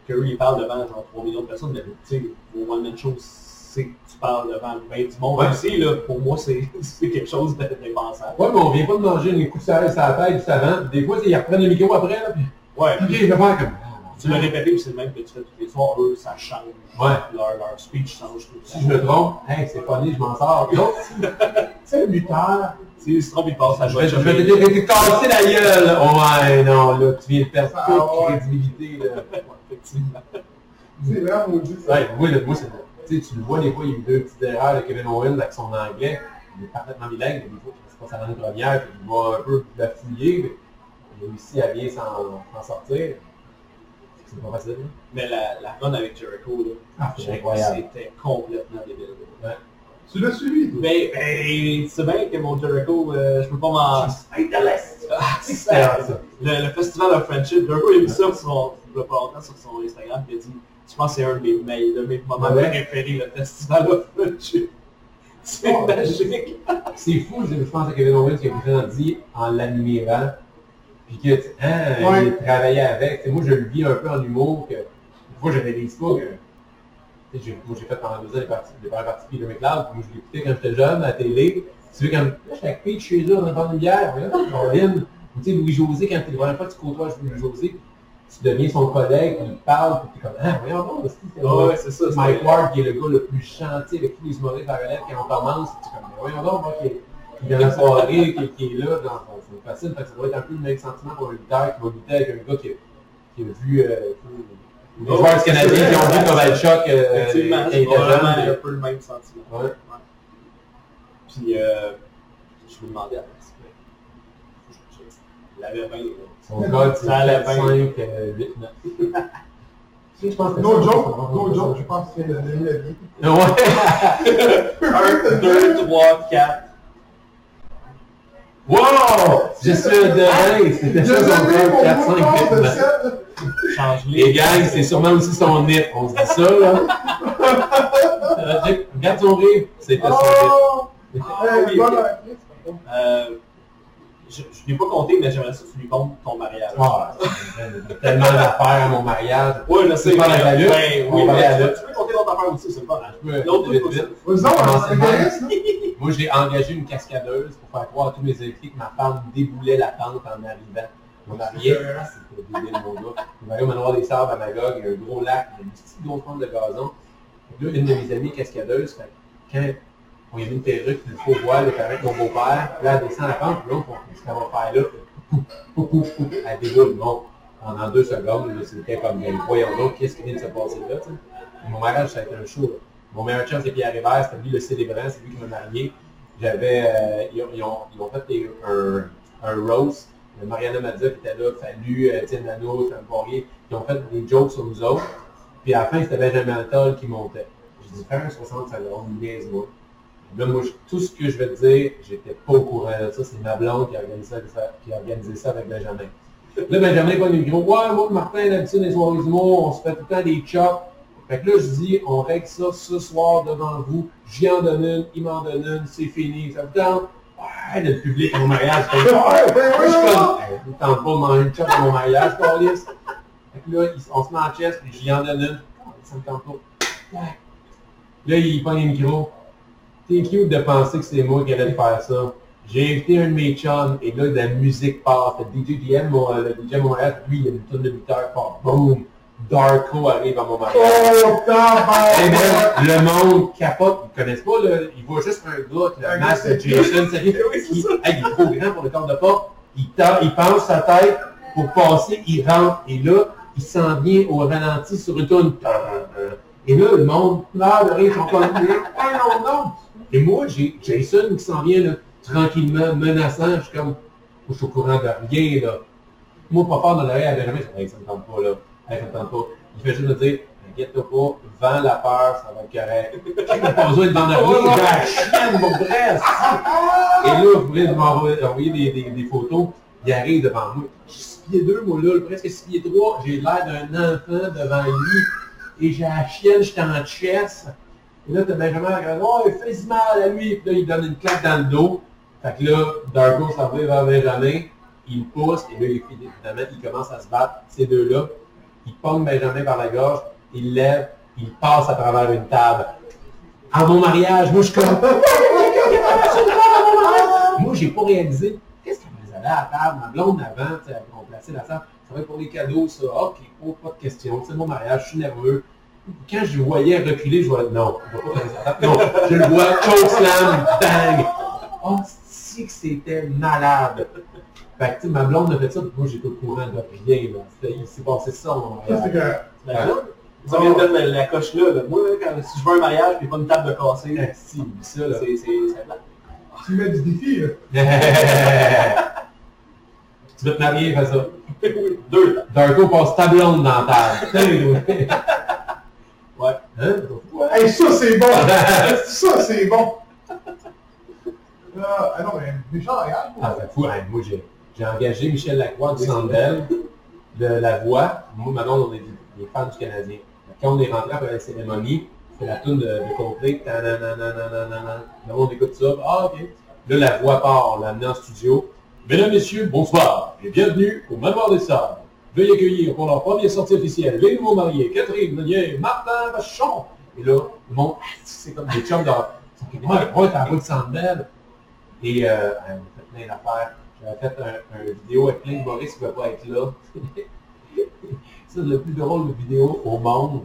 Curry il parle devant genre 3 millions de personnes, mais tu sais, au One Man Show, c'est que tu parles devant 20 du monde Ouais. aussi, là, pour moi, c'est quelque chose de- d'impensable. Ouais, mais on vient pas de manger un coup de sur la tête juste avant. Des fois, ils reprennent le micro après, là, puis Ouais, ok, je vais faire comme. tu l'as répété, puis c'est le même que tu fais tous les soirs, eux, ça change. Ouais. Leur, leur speech change tout le Si je me trompe, hey, c'est funny, je m'en sors. L'autre, c'est un lutteur. Si se trompe, il passe à Je vais je vais te cassé la gueule. Ouais, non, là, tu viens de perdre Ah, toute ouais. crédibilité. Effectivement. C'est vraiment maudit, ça. Ouais, moi, le- moi, c'est. Tu sais, tu le vois, des fois, il y a eu deux petites erreurs de Kevin Owens avec son anglais. Il est parfaitement bilingue, mais des fois, c'est pas sa langue première, puis il va un peu la fouiller, mais il a réussi à bien s'en sortir. C'est pas facile, hein. Mais la, la run avec Jericho, là, Ah, c'était complètement débile. Tu l'as suivi, toi? Mais, ben, tu sais bien que mon Jericho, euh, je peux pas m'en... Ah, ça. Le, le festival of friendship, Jericho il a mis ça sur son, pas longtemps sur son Instagram, il a dit, je pense que c'est un de mes, meilleurs- de mes moments Ouais. préférés, le festival of friendship. C'est magique. C'est fou, je pense à Kevin Owens qui a grandi en l'admirant. Puis que, tu- hein, Ouais. il travaillait avec. Tu sais, moi, je le vis un peu en humour. Que, des fois, je réalise pas que. Tu j'ai- Moi, j'ai fait pendant deux ans des premières parties de McLeod. Moi, je l'écoutais quand j'étais jeune à la télé. Tu sais, quand là, j'étais avec Pete chez eux, on a une bière. Caroline. Tu sais, Louis-José, quand t'es la première fois que tu côtoies Louis-José, tu deviens son collègue, il parle, puis t'es comme, ah, voyons donc, c'est- Ouais, c'est ça. c'est- Mike Ward, qui est le gars le plus chanté avec tous les humoristes de la relève, quand on commence, tu comme, voyons donc, moi, qui est, de la soirée, qui, est là, dans, c'est facile, ça doit être un peu le même sentiment pour un lutteur qui va lutter avec un gars qui, a- vu, euh, les joueurs canadiens qui ont vu Kovalchuk euh, Effectivement, il c'est vraiment un peu le même sentiment. Ouais. Puis, euh, je me demandais à la Il avait 20 là. Son gars, c'est Ça allait 4, bien. 5, euh, 8, 9. Je pense que No joke, no je pense que c'est le demi la vie. Ouais. 1, 2, 3, 4. Wow! Je suis un devin, c'était ça son code, 4, 5, 8, 9. Change Les gars, c'est sûrement aussi son nip. On se dit ça, là. Regarde son rire. C'était son Oh! Ah, Hey. Euh, je ne l'ai pas compté, mais j'aimerais ça que tu lui comptes ton mariage. Ah, tellement d'affaires à mon mariage. Ouais, je sais. C'est pas mais- la ben, on oui, va mais aller à tu, peux- tu peux compter l'autre affaire aussi, c'est pas grave. Je L'autre va c'est. Moi, j'ai engagé une cascadeuse pour faire croire à tous mes invités que ma femme déboulait la pente en arrivant. On mariait, c'était débile, mon gars. On allait au manoir des Sables à Magog, il y a un gros lac, il y a une petite grosse pente de gazon. Là, une de mes amies cascadeuses, quand on y a mis une perruque, puis le faux voile, était avec mon beau-père, là, elle descend la pente, puis là, on dit ce qu'elle va faire là, pouf, pouf, pouf, elle déboule. Bon, pendant deux secondes, c'était comme, ben, voyons donc, qu'est-ce qui vient de se passer là, tu sais. Et Mon mariage, ça a été un show. Mon meilleur chum, c'est Pierre Hébert, c'était lui le célébrant, c'est lui qui m'a marié. J'avais, euh, ils, ont, ils ils fait un, roast. Euh, Mariana Mazza qui était là, Fallu, euh, Étienne Dano, Sam Poirier, qui ont fait des jokes sur nous autres. Puis à la fin, c'était Benjamin Toll qui montait. J'ai dit, faire un 60 secondes, niaise-moi. Là, moi, je- tout ce que je vais te dire, j'étais pas au courant de ça. C'est ma blonde qui a organisé ça, qui a organisé ça avec Benjamin. Là, Benjamin prend le micro. Ouais, moi, Martin, d'habitude, les soirées d'humour, on se fait tout le temps des chocs. Fait que là, je dis, on règle ça ce soir devant vous. J'y en donne une, il m'en donne une, c'est fini. Ça vous tente? Ouais, le public mon mariage, c'est comme ça. Ouais, je suis comme, Hey, tente pas de manger une choc à mon mariage, Carlis. Fait que là, on se met en chest, puis j'y en donne une. Ça me tente pas. Ouais. Là, il prend les micros. T'es cute de penser que c'est moi qui allais faire ça? J'ai invité un de mes chums, et là, la musique part. Que DJ mon, le DJ à mon mariage, lui, il y a une tonne de 8 heures, part. Boom! Darko arrive à mon mariage. Oh, Et là, le monde capote, ils connaissent pas, là, ils voient juste un gars avec Un le masque de c'est- Jason, sérieux, Oui, c'est il, hey, il est trop grand pour le corps de porte, il, tend- il penche sa tête pour passer, il rentre, et là, il s'en vient au ralenti sur une tonne. Et là, le monde pleure ils sont comme, ah non, non. Et moi, j'ai Jason qui s'en vient, là, tranquillement, menaçant, je suis comme, je suis au courant de rien, là. Moi, pas fort dans l'oreille à Benjamin, je dis, hey, ça me tente pas, là. Hey, ça me tente pas. Il fait juste me dire, inquiète-toi pas, vends la peur, ça va être correct. J'ai pas besoin de vendre la j'ai la chienne, mon frère. Et là, vous voulez m'envoyer envoyer des, des, des photos, il arrive devant moi. Je suis 6 pieds 2, moi, là, presque 6 pieds 3, j'ai l'air d'un enfant devant lui. Et j'ai la chienne, j'étais en chest. Et là, t'as Benjamin dit, oh, fais mal à lui. Puis là, il donne une claque dans le dos. Fait que là, Darko s'en va vers Benjamin, il pousse, et là, il, évidemment, il commence à se battre, ces deux-là. Il pogne Benjamin par la gorge, il lève, il passe à travers une table. À mon mariage, moi, je suis comme... moi, j'ai pas réalisé. Qu'est-ce qu'on les allait à la table? Ma blonde avant, on plaçait la table. Ça va être pour les cadeaux, ça. Ok, oh, pas de question. C'est mon mariage, je suis nerveux. Quand je le voyais reculer, je vois, non, on. Non, je le vois, chokeslam, bang! Oh, si que c'était malade! Fait que, tu sais, ma blonde a fait ça, puis moi, j'étais au courant de rien, là. Il s'est passé ça, mon c'est que... Ça vient de la, la coche là, là. Moi, quand, si je veux un mariage et pas une table de cassé, si, ça, là. c'est c'est- plate. Tu mets du défi, là. tu veux te marier, fais ça. Deux tables. Darko passe ta blonde dans la table. Ouais. Hein? Hey, ça, c'est bon! ça, c'est bon! Ah, ah non, mais méchant regarde. Ah, c'est fou. Hein, moi, j'ai, j'ai engagé Michel Lacroix du Sandel, de La Voix. Moi, maintenant, on est des, fans du Canadien. Quand on est rentré après la cérémonie, C'est la tune de, de Coldplay. Le monde écoute ça. Ah, ok. Là, la voix part, on l'a amené en studio. Mesdames, Messieurs, bonsoir et bienvenue au Manoir des Sables. Veuillez accueillir pour leur première sortie officielle les nouveaux mariés, Catherine Meunier, Martin Vachon. Et là, le monde, c'est comme des chums de... Moi, t'as la voix de. Et euh, on a fait plein d'affaires. J'avais fait un, un vidéo avec plein de Boris qui ne pas être là. c'est le plus drôle de vidéo au monde.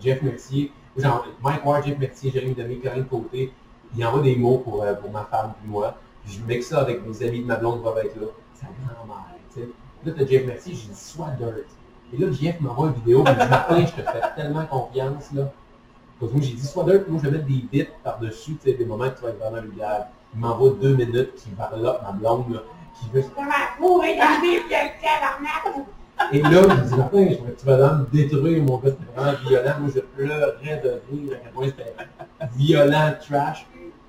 Jeff Mercier, genre Mike Ward, Jeff Mercier, Jérémy Demé, Corinne Côté, il envoie des mots pour, euh, pour ma femme et moi. Puis je mixe ça avec mes amis de ma blonde qui va être là. Sa grand-mère, tu sais. Là, t'as Jeff Mercier, j'ai dit soit dirt. Et là, Jeff m'envoie une vidéo, il dit Martin, je te fais tellement confiance, là. Donc moi, j'ai dit soit dirt, moi je vais mettre des bits par-dessus, tu sais, des moments que tu vas être vraiment vulgaire. Il m'envoie deux minutes qui parle là, ma blonde, là, qui veut et là, je me dis, Martin, je tu vas me détruire, mon gars, c'était violent. Moi, je pleurais de rire à quel point c'était violent, trash.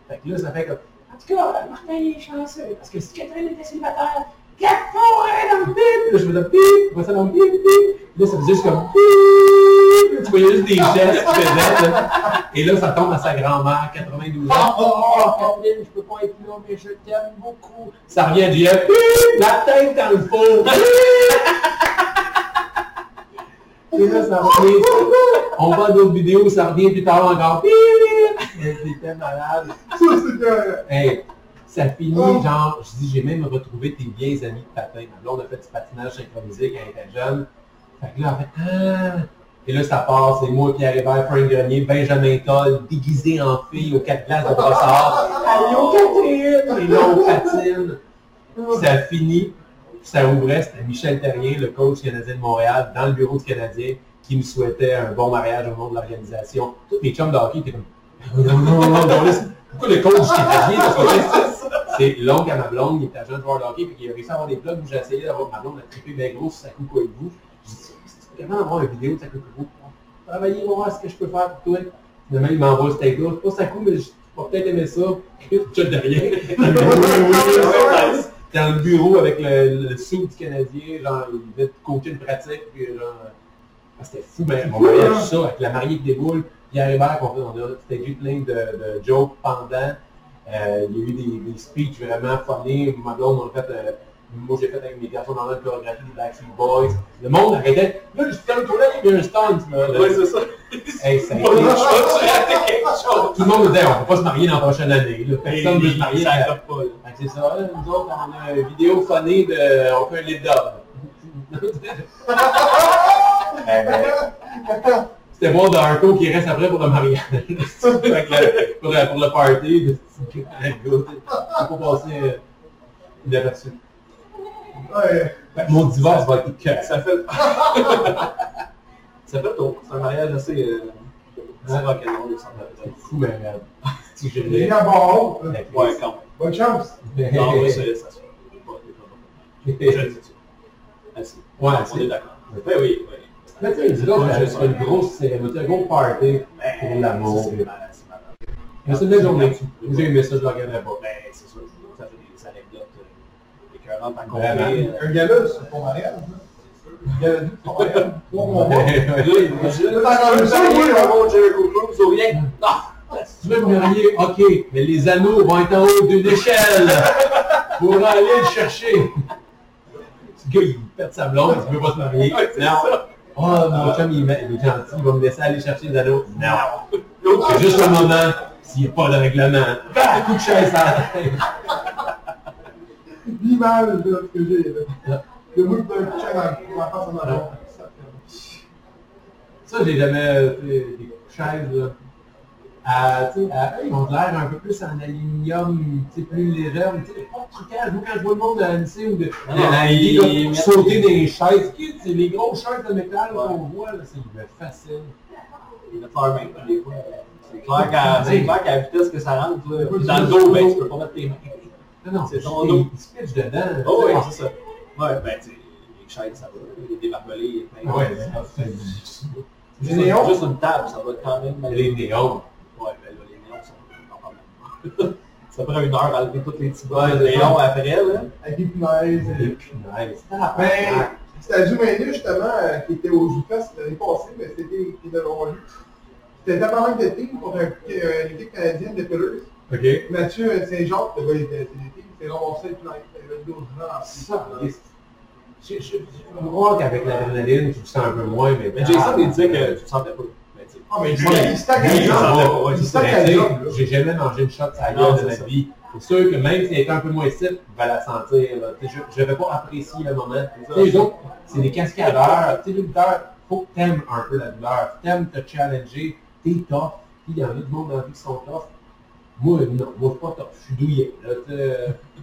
Fait que là, ça fait comme, en tout cas, Martin, il est chanceux, parce que si Catherine était célibataire, qu'elle fourrait dans le! Là, je faisais pip, après ça dans le pip. Là, ça faisait juste comme pip. Tu voyais juste des gestes qu'il faisait, là. Et là, ça tombe à sa grand-mère, 92 ans. Oh, Catherine, je peux pas être là, mais je t'aime beaucoup. Ça revient à Jeff, pip, la tête dans le four. Et là, ça revient. On voit d'autres vidéos, ça revient plus tard encore. C'était malade. Ça, que... Hey, ça finit, Oh. genre, je dis, j'ai même retrouvé tes vieilles amies de patin. Ma blonde a fait du patinage synchronisé quand elle était jeune. Fait que là, fait, ah! Et là, ça passe, c'est moi, Pierre Hébert, Frank Grenier, Benjamin Toll, déguisé en fille aux quatre glaces de brossard. Allô, Catherine! Et là, on patine. Ça finit, ça ouvrait, c'était Michel Terrien, le coach canadien de Montréal, dans le bureau du Canadien, qui me souhaitait un bon mariage au nom de l'organisation. Tous les chums de hockey étaient comme, non, non, non, non, pourquoi le coach canadien? C'est l'oncle à ma blonde, il était de joueur de hockey, puis il a réussi à avoir des plugs où j'ai essayé d'avoir ma blonde à triper bien gros sur sa coupe avec vous. Je dis, c'est vraiment avoir une vidéo de sa coupe avec vous? Travailler, voir ce que je peux faire pour toi. Finalement, il m'envoie ce steak-là. C'est pas sa coupe, mais je vais peut-être aimer ça. Je de rien. dans le bureau avec le, le sou du Canadien, genre, il devait coacher une pratique, puis genre, ah, c'était fou, mais on voyait ça, avec la mariée qui déboule, Pierre Hébert, on, on a stagé plein de, de jokes pendant, Euh, il y a eu des, des speeches vraiment funny, ma blonde, on a fait, euh, moi j'ai fait avec mes garçons dans la chorégraphie des Backstreet Boys, le monde arrêtait, là, je suis dans le tournage, il y a un stunt. Ouais, c'est ça. Hey, ça a été- quelque chose. tout le monde disait, on ne peut pas se marier dans la prochaine année, là. personne ne veut se marier. Ça à- pas, c'est ça, là, nous autres, on a une vidéo funny de... On fait un lit d'homme. Euh, C'était moi d'Arco qui reste après pour le mariage. Pour, le- pour le party. de- Faut pas passer euh, inaperçu. Ouais. Mon divorce va être que Ça fait... ça fait tôt. C'est un mariage assez... Euh... rock'n'roll, ça C'est fou, mais regarde. Si je l'ai. euh, Ouais, quand bonne chance. Non, oui, c'est ça. se fait. Je le dis ça. Ouais, On est c'est... d'accord. Oui, oui, oui. Mais tu sais, dis donc, c'est une grosse cérémonie, un gros party. Pour l'amour. C'est c'est malade. Mais c'est une belle journée. J'ai aimé ça, je ne le regardais pas. Ben, c'est sûr, ça fait des anecdotes euh, écœurantes à compter. Un mariage. là. Un gala sur ton mariage. Là. ou rien. Non! Tu veux me marier? OK, mais les anneaux vont être en haut d'une échelle pour aller le chercher. Ce gars, il pète sa blonde, il veut pas se marier. Oh, mon chum, il, est il est gentil, il va me laisser aller chercher les anneaux. Non. C'est juste un moment, s'il n'y a pas de règlement. Bah, coup de chaise à la tête. L'image là, que j'ai. là. Le bout de chien dans la face en avant. Ça, j'ai jamais euh, fait des chaises, là. Tu ils ont l'air un peu plus en aluminium, tu plus légère, mais tu pas de trucage. Moi, quand je vois le monde de l'ANC ou de Non, de la ils- Ligue, ils là, mettent- sauter des chaises, c'est les grosses chaises de métal qu'on voit, c'est me fascine. Il va te faire même, des fois. C'est clair qu'à c'est clair qu'à la vitesse que ça rentre, dans le dos, ben, tu peux pas mettre tes mains. Non, non, C'est ton dos. Il se pitch dedans. Oh oui, tu c'est ça. Ouais, ben, tu les chaises, ça va. Les débarbelés, sais. ben, Ouais, c'est- Les juste une table, ça va quand même. les néons. Ouais, ben là, les ça va pas Ça prend une heure à enlever toutes les petits bas Ouais, de ça. après, là. Avec les punaises. Les punaises. Ben, c'était à Juménus, justement, euh, qui était au Zoufest l'année passée, mais c'était devant lui. C'était tabarnak de team contre un- euh, une équipe canadienne de Pillars. OK. Mathieu euh, Saint-Jacques, le gars, il était c'est des teams, c'est ramassé le plein. Il avait 12 ans. Ça. Je, je, je peux voir qu'avec l'adrénaline, tu le sens un peu moins, mais... Mais Jason, il disait que tu te sentais pas. Mais il stack à. J'ai jamais mangé une shot à gueule de ma vie. C'est sûr que même s'il était un peu moins site, il va la sentir. Je n'avais pas apprécié le moment. Les autres, c'est des cascadeurs. Tu sais, les lutteurs, faut que t'aimes un peu la douleur. T'aimes te challenger. T'es tough. Puis il y en a du monde dans la vie qui sont tough. Moi, non. Moi, je suis pas tough. Je suis douillet.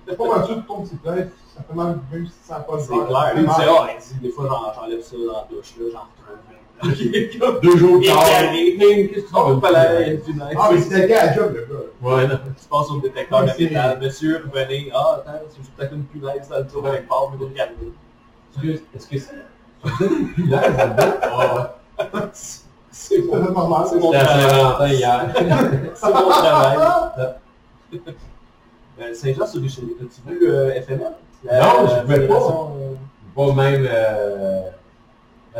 C'est pas Mathieu de tombe ses têtes, ça fait mal même si tu sens pas le C'est clair. Ah, des fois, j'en- j'enlève ça dans la douche, j'en retrouve. Deux jours Et tard. Ah, mais c'était à la job, le gars? Ouais, non. Tu passes au détecteur de c'est- métal. Monsieur, venez. Ah, attends, c'est peut-être une punaise dans le tour avec part, mais vous regardez. Est-ce que c'est... Avez une punaise là-dedans? Ah, ouais. C'est fait normal. C'est mon à travail. C'est mon travail. Euh, Saint-Jean sur Richelieu, as-tu vu euh, FML? Non, je la pouvais pas. euh, pas même.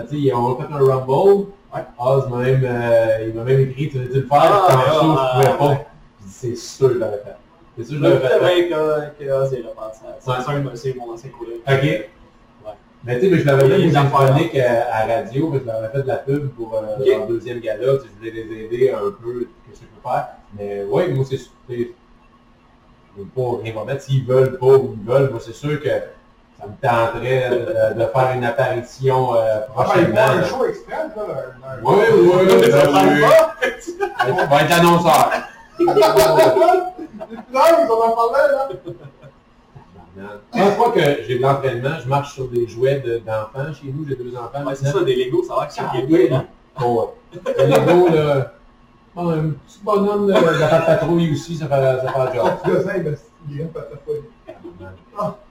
Sais, on a fait un rumble. Ouais. Oz m'a même, euh, il m'a même écrit, tu veux le faire? Ah, Quand ouais, je ouais, je pouvais pas. ouais. C'est sûr que je l'avais fait. C'est sûr que je l'avais fait. avec euh, que Oz. C'est Ouais. un- c'est mon ancien collègue. Ok. Mais tu sais, mais je l'avais fait affaires. symphoniques à, à radio, mais je l'avais fait de la pub pour euh, leur deuxième gala. Je voulais les aider un peu, qu'est-ce que je peux faire. Mais ouais, moi c'est. c'est- Je veux pas rien remettre. S'ils veulent pas ou ils veulent, moi c'est sûr que ça me tenterait de, de faire une apparition euh, Ah, ben, prochainement. un show express, là. Oui, oui, oui. parle pas. On va être annonceur. Fleurs, ils en ont parlé, là. Fois que j'ai de l'entraînement, je marche sur des jouets de- d'enfants. Chez nous, j'ai deux enfants. Ouais, c'est ça, des Legos, ça a l'air que c'est Ah, oui. hein? Bon, ouais. Le Lego, là, bon, un petit bonhomme de, de la patrouille aussi, ça fait, ça fait le job.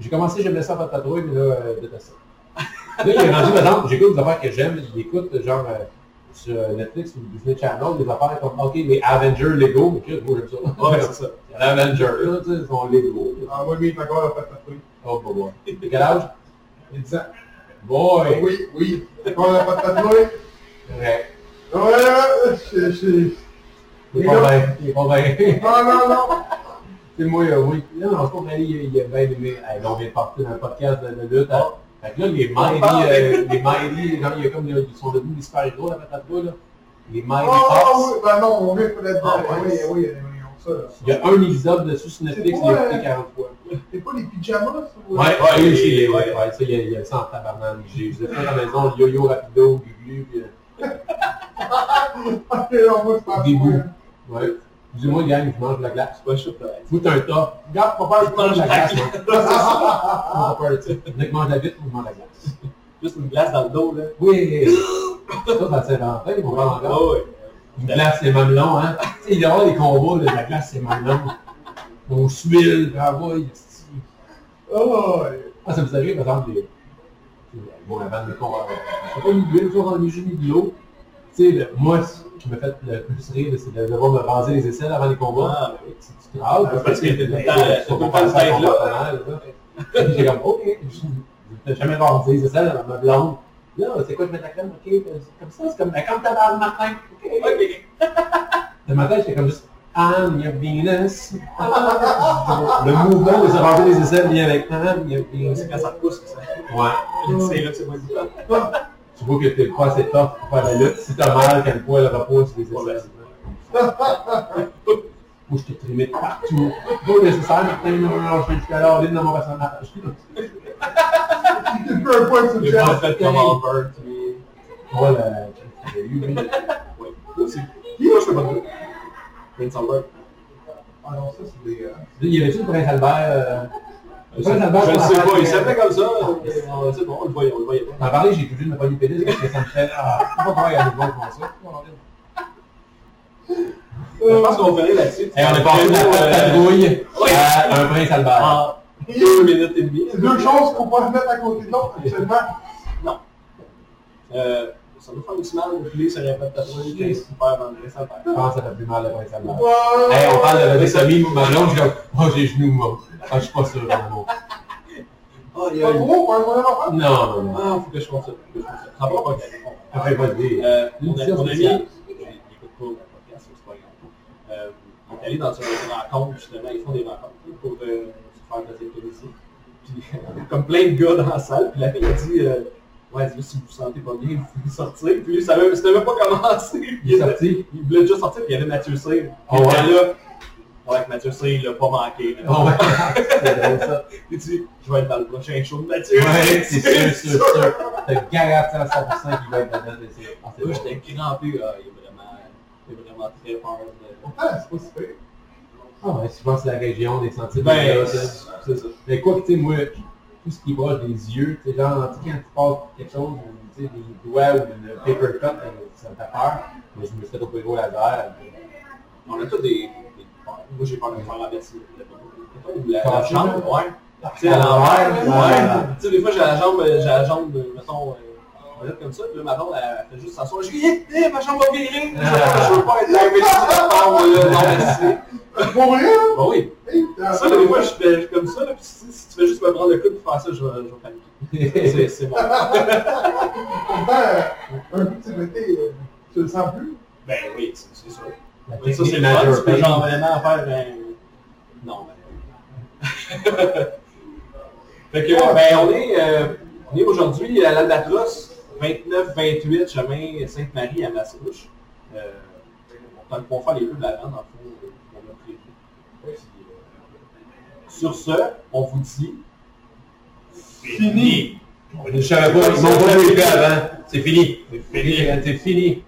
J'ai commencé, j'aimais ça faire patrouille, mais là, euh, ça. Là, il est rendu, exemple, j'écoute des affaires que j'aime, j'écoute genre euh, sur Netflix ou Disney Channel, des affaires comme, ok, les Avengers Lego, mais moi j'aime ça. Ouais, c'est ça. L'Avenger, là, tu sais, son Lego. Ah, oui, oui, il est encore à folie. Oh, bah, ouais. De quel âge? Il dit ça. Boy! Oui, oui. Encore à folie. Ouais. Ouais, je... Il est pas bien, il est pas bien. Non, non, non. C'est moi, euh, oui. Comprends, il, il a bien aimé. Là, on vient de partir dans un podcast de, de lutte. Hein. Fait que là, les Mighty, euh, les Mighty, genre, il y a comme, ils sont devenus des super-héros, la patate là. Les Mighty Oh, Fox. oui, ben non, on vient pas là-dedans. Ah, ouais. Oui, oui, oui, on ça, là. Il y a un épisode dessus sur Netflix, il pas, écouté euh, 40 fois. C'est pas les pyjamas, ça? ou- Ouais, ouais, aussi, ouais. ouais, ça, il y a, y ça en tabarnak. J'ai fait à la maison, yo-yo rapido, puis début. Ouais. Dis-moi, gang, je mange de la glace. C'est pas chaud, là. Fout un tas. Regarde, papa, je mange de la glace. moi. Pas peur. Dès que je mange la vitre, je mange la glace? Juste une glace dans le dos, là. Oui! Ça, ça s'est inventé, on parle encore. Ah ouais. Une glace, c'est mamelon, hein? Tu sais, il y aura des combats, là, la glace, c'est mamelon. On suile, bravo, il Oh, ouais. Ah, ça me fait rire, par exemple, les... Bon, avant de combats. C'est pas une huile, dans les jeux de l'eau. Tu sais, moi, qui me fait le plus rire, c'est de devoir me raser les aisselles avant les combats. Ah, ben oui. C'est du grave, Parce que t'es tout le temps- sont tout le temps. Puis J'ai comme, ok, je n'ai jamais rasé les aisselles avant ma blonde. Là, c'est quoi, je mets la crème, ok, c'est comme ça, c'est comme, ben, comme ta barre le matin, ok. Ok. Le matin, j'étais comme juste, I'm your Venus. le mouvement de se raser les aisselles vient avec I'm your Venus. C'est quand ça repousse, ça. Ouais. C'est là que c'est moins. Tu vois que t'es pas assez tough pour faire la lutte. Si t'as mal, quand le poil repose les aisselles. Moi, je t'ai trimé de partout. Pas nécessaire, Martin, non, non, je libre dans mon personnage. Tu sur le J'ai pas chat. fait comme Albert, mais... Voilà, j'ai eu, oui. Ouais. Moi je fais pas de? Bruit. Prince Albert. Ah non, ça, c'est des... euh, Il y avait-tu le prince Albert euh, Je ne sais pas, il s'appelait comme ça. euh, C'est bon, on le voyait, on le voyait On pas. en parlait, j'ai toujours de me pas du pénis parce que ça me fait. Ah, pas avec des gens comme ça. Je pense qu'on va finir là-dessus. Et on est passé de la Euh, patrouille oui. à un prince Albert. En deux minutes et demie. Deux choses qu'on peut se mettre à côté de l'autre, actuellement. Euh, ça sur un peu de tatouage qui est super dans le récent Je pense que ça fait plus mal le. Hey, on parle de Bessami, ma blonde, je oh, j'ai les genoux morts. Ah, je suis pas sûr. Oh, il y a un. Non, non, non. Ah, faut que je compte ça. ça. Ça va pas. Après, pas de. Euh, mon, ami, pas un podcast, c'est pas grave. Euh, on est allé dans une rencontre, justement, ils font des rencontres pour euh, se faire de l'électricité. Puis, comme plein de gars dans la salle, puis la fille a dit, ouais, dit, si vous vous sentez pas bien, vous pouvez sortir. Puis lui, ça avait- c'était même pas commencé. Puis Il est sorti. Il voulait déjà sortir, puis il y avait Mathieu Cyr. Oh, il ouais. là. Ouais, Mathieu Cyr, il l'a pas manqué. là. Oh, ouais. C'est ça. Il dit, je vais être dans le prochain show de Mathieu. Ouais, c'est sûr, sûr, sûr. T'as garanti à 100% qu'il va être dedans, c'est sûr. Ah, c'est Moi, j'étais crampé. Ah, il est vraiment, il est vraiment très fort. Pourtant, c'est pas si pire. Ah ouais, je pense que la région des sentiers Ben, c'est c'est ça. Mais quoi que, tu sais, moi, tout ce qui proche des yeux, tu sais, genre, quand tu passes quelque chose, ou, tu sais, des doigts ou une paper cut, ben, ça me fait peur. Mais je me suis fait opérer au laser. On a tous des, des peurs. Moi, j'ai peur de me faire renverser. La, la Pencher, jambe, ouais. Tu sais, à l'envers, Ouais. Tu sais, des fois, j'ai la jambe, j'ai la jambe, mettons, euh, on va dire comme ça, puis là, ma blonde, elle, elle fait juste s'asseoir. Je dis, hé, hé, ma jambe va virer. Je veux pas être la tombe, là. Non, merci. Pour vrai, là? Bon, oui. Hey, Ça, là, des fois, je fais comme ça, là, puis si, si tu fais juste me prendre le coup de faire ça, je vais, je vais paniquer. C'est- C'est bon. Pourtant, un coup de sécurité, euh, tu le sens plus? Ben oui, c'est sûr. Mais ça, c'est le fun, tu peux genre Pain. vraiment faire un... Non, ben... fait que, ben, on est, euh, on est aujourd'hui à l'Albatros, 29-28, chemin Sainte-Marie à Massaouche. Euh, on pas faire les deux de la vente, en fait, euh, on a prévu. Sur ce, on vous dit... Fini. Je savais pas, ils m'ont pas le avant. C'est fini. C'est fini. C'est fini.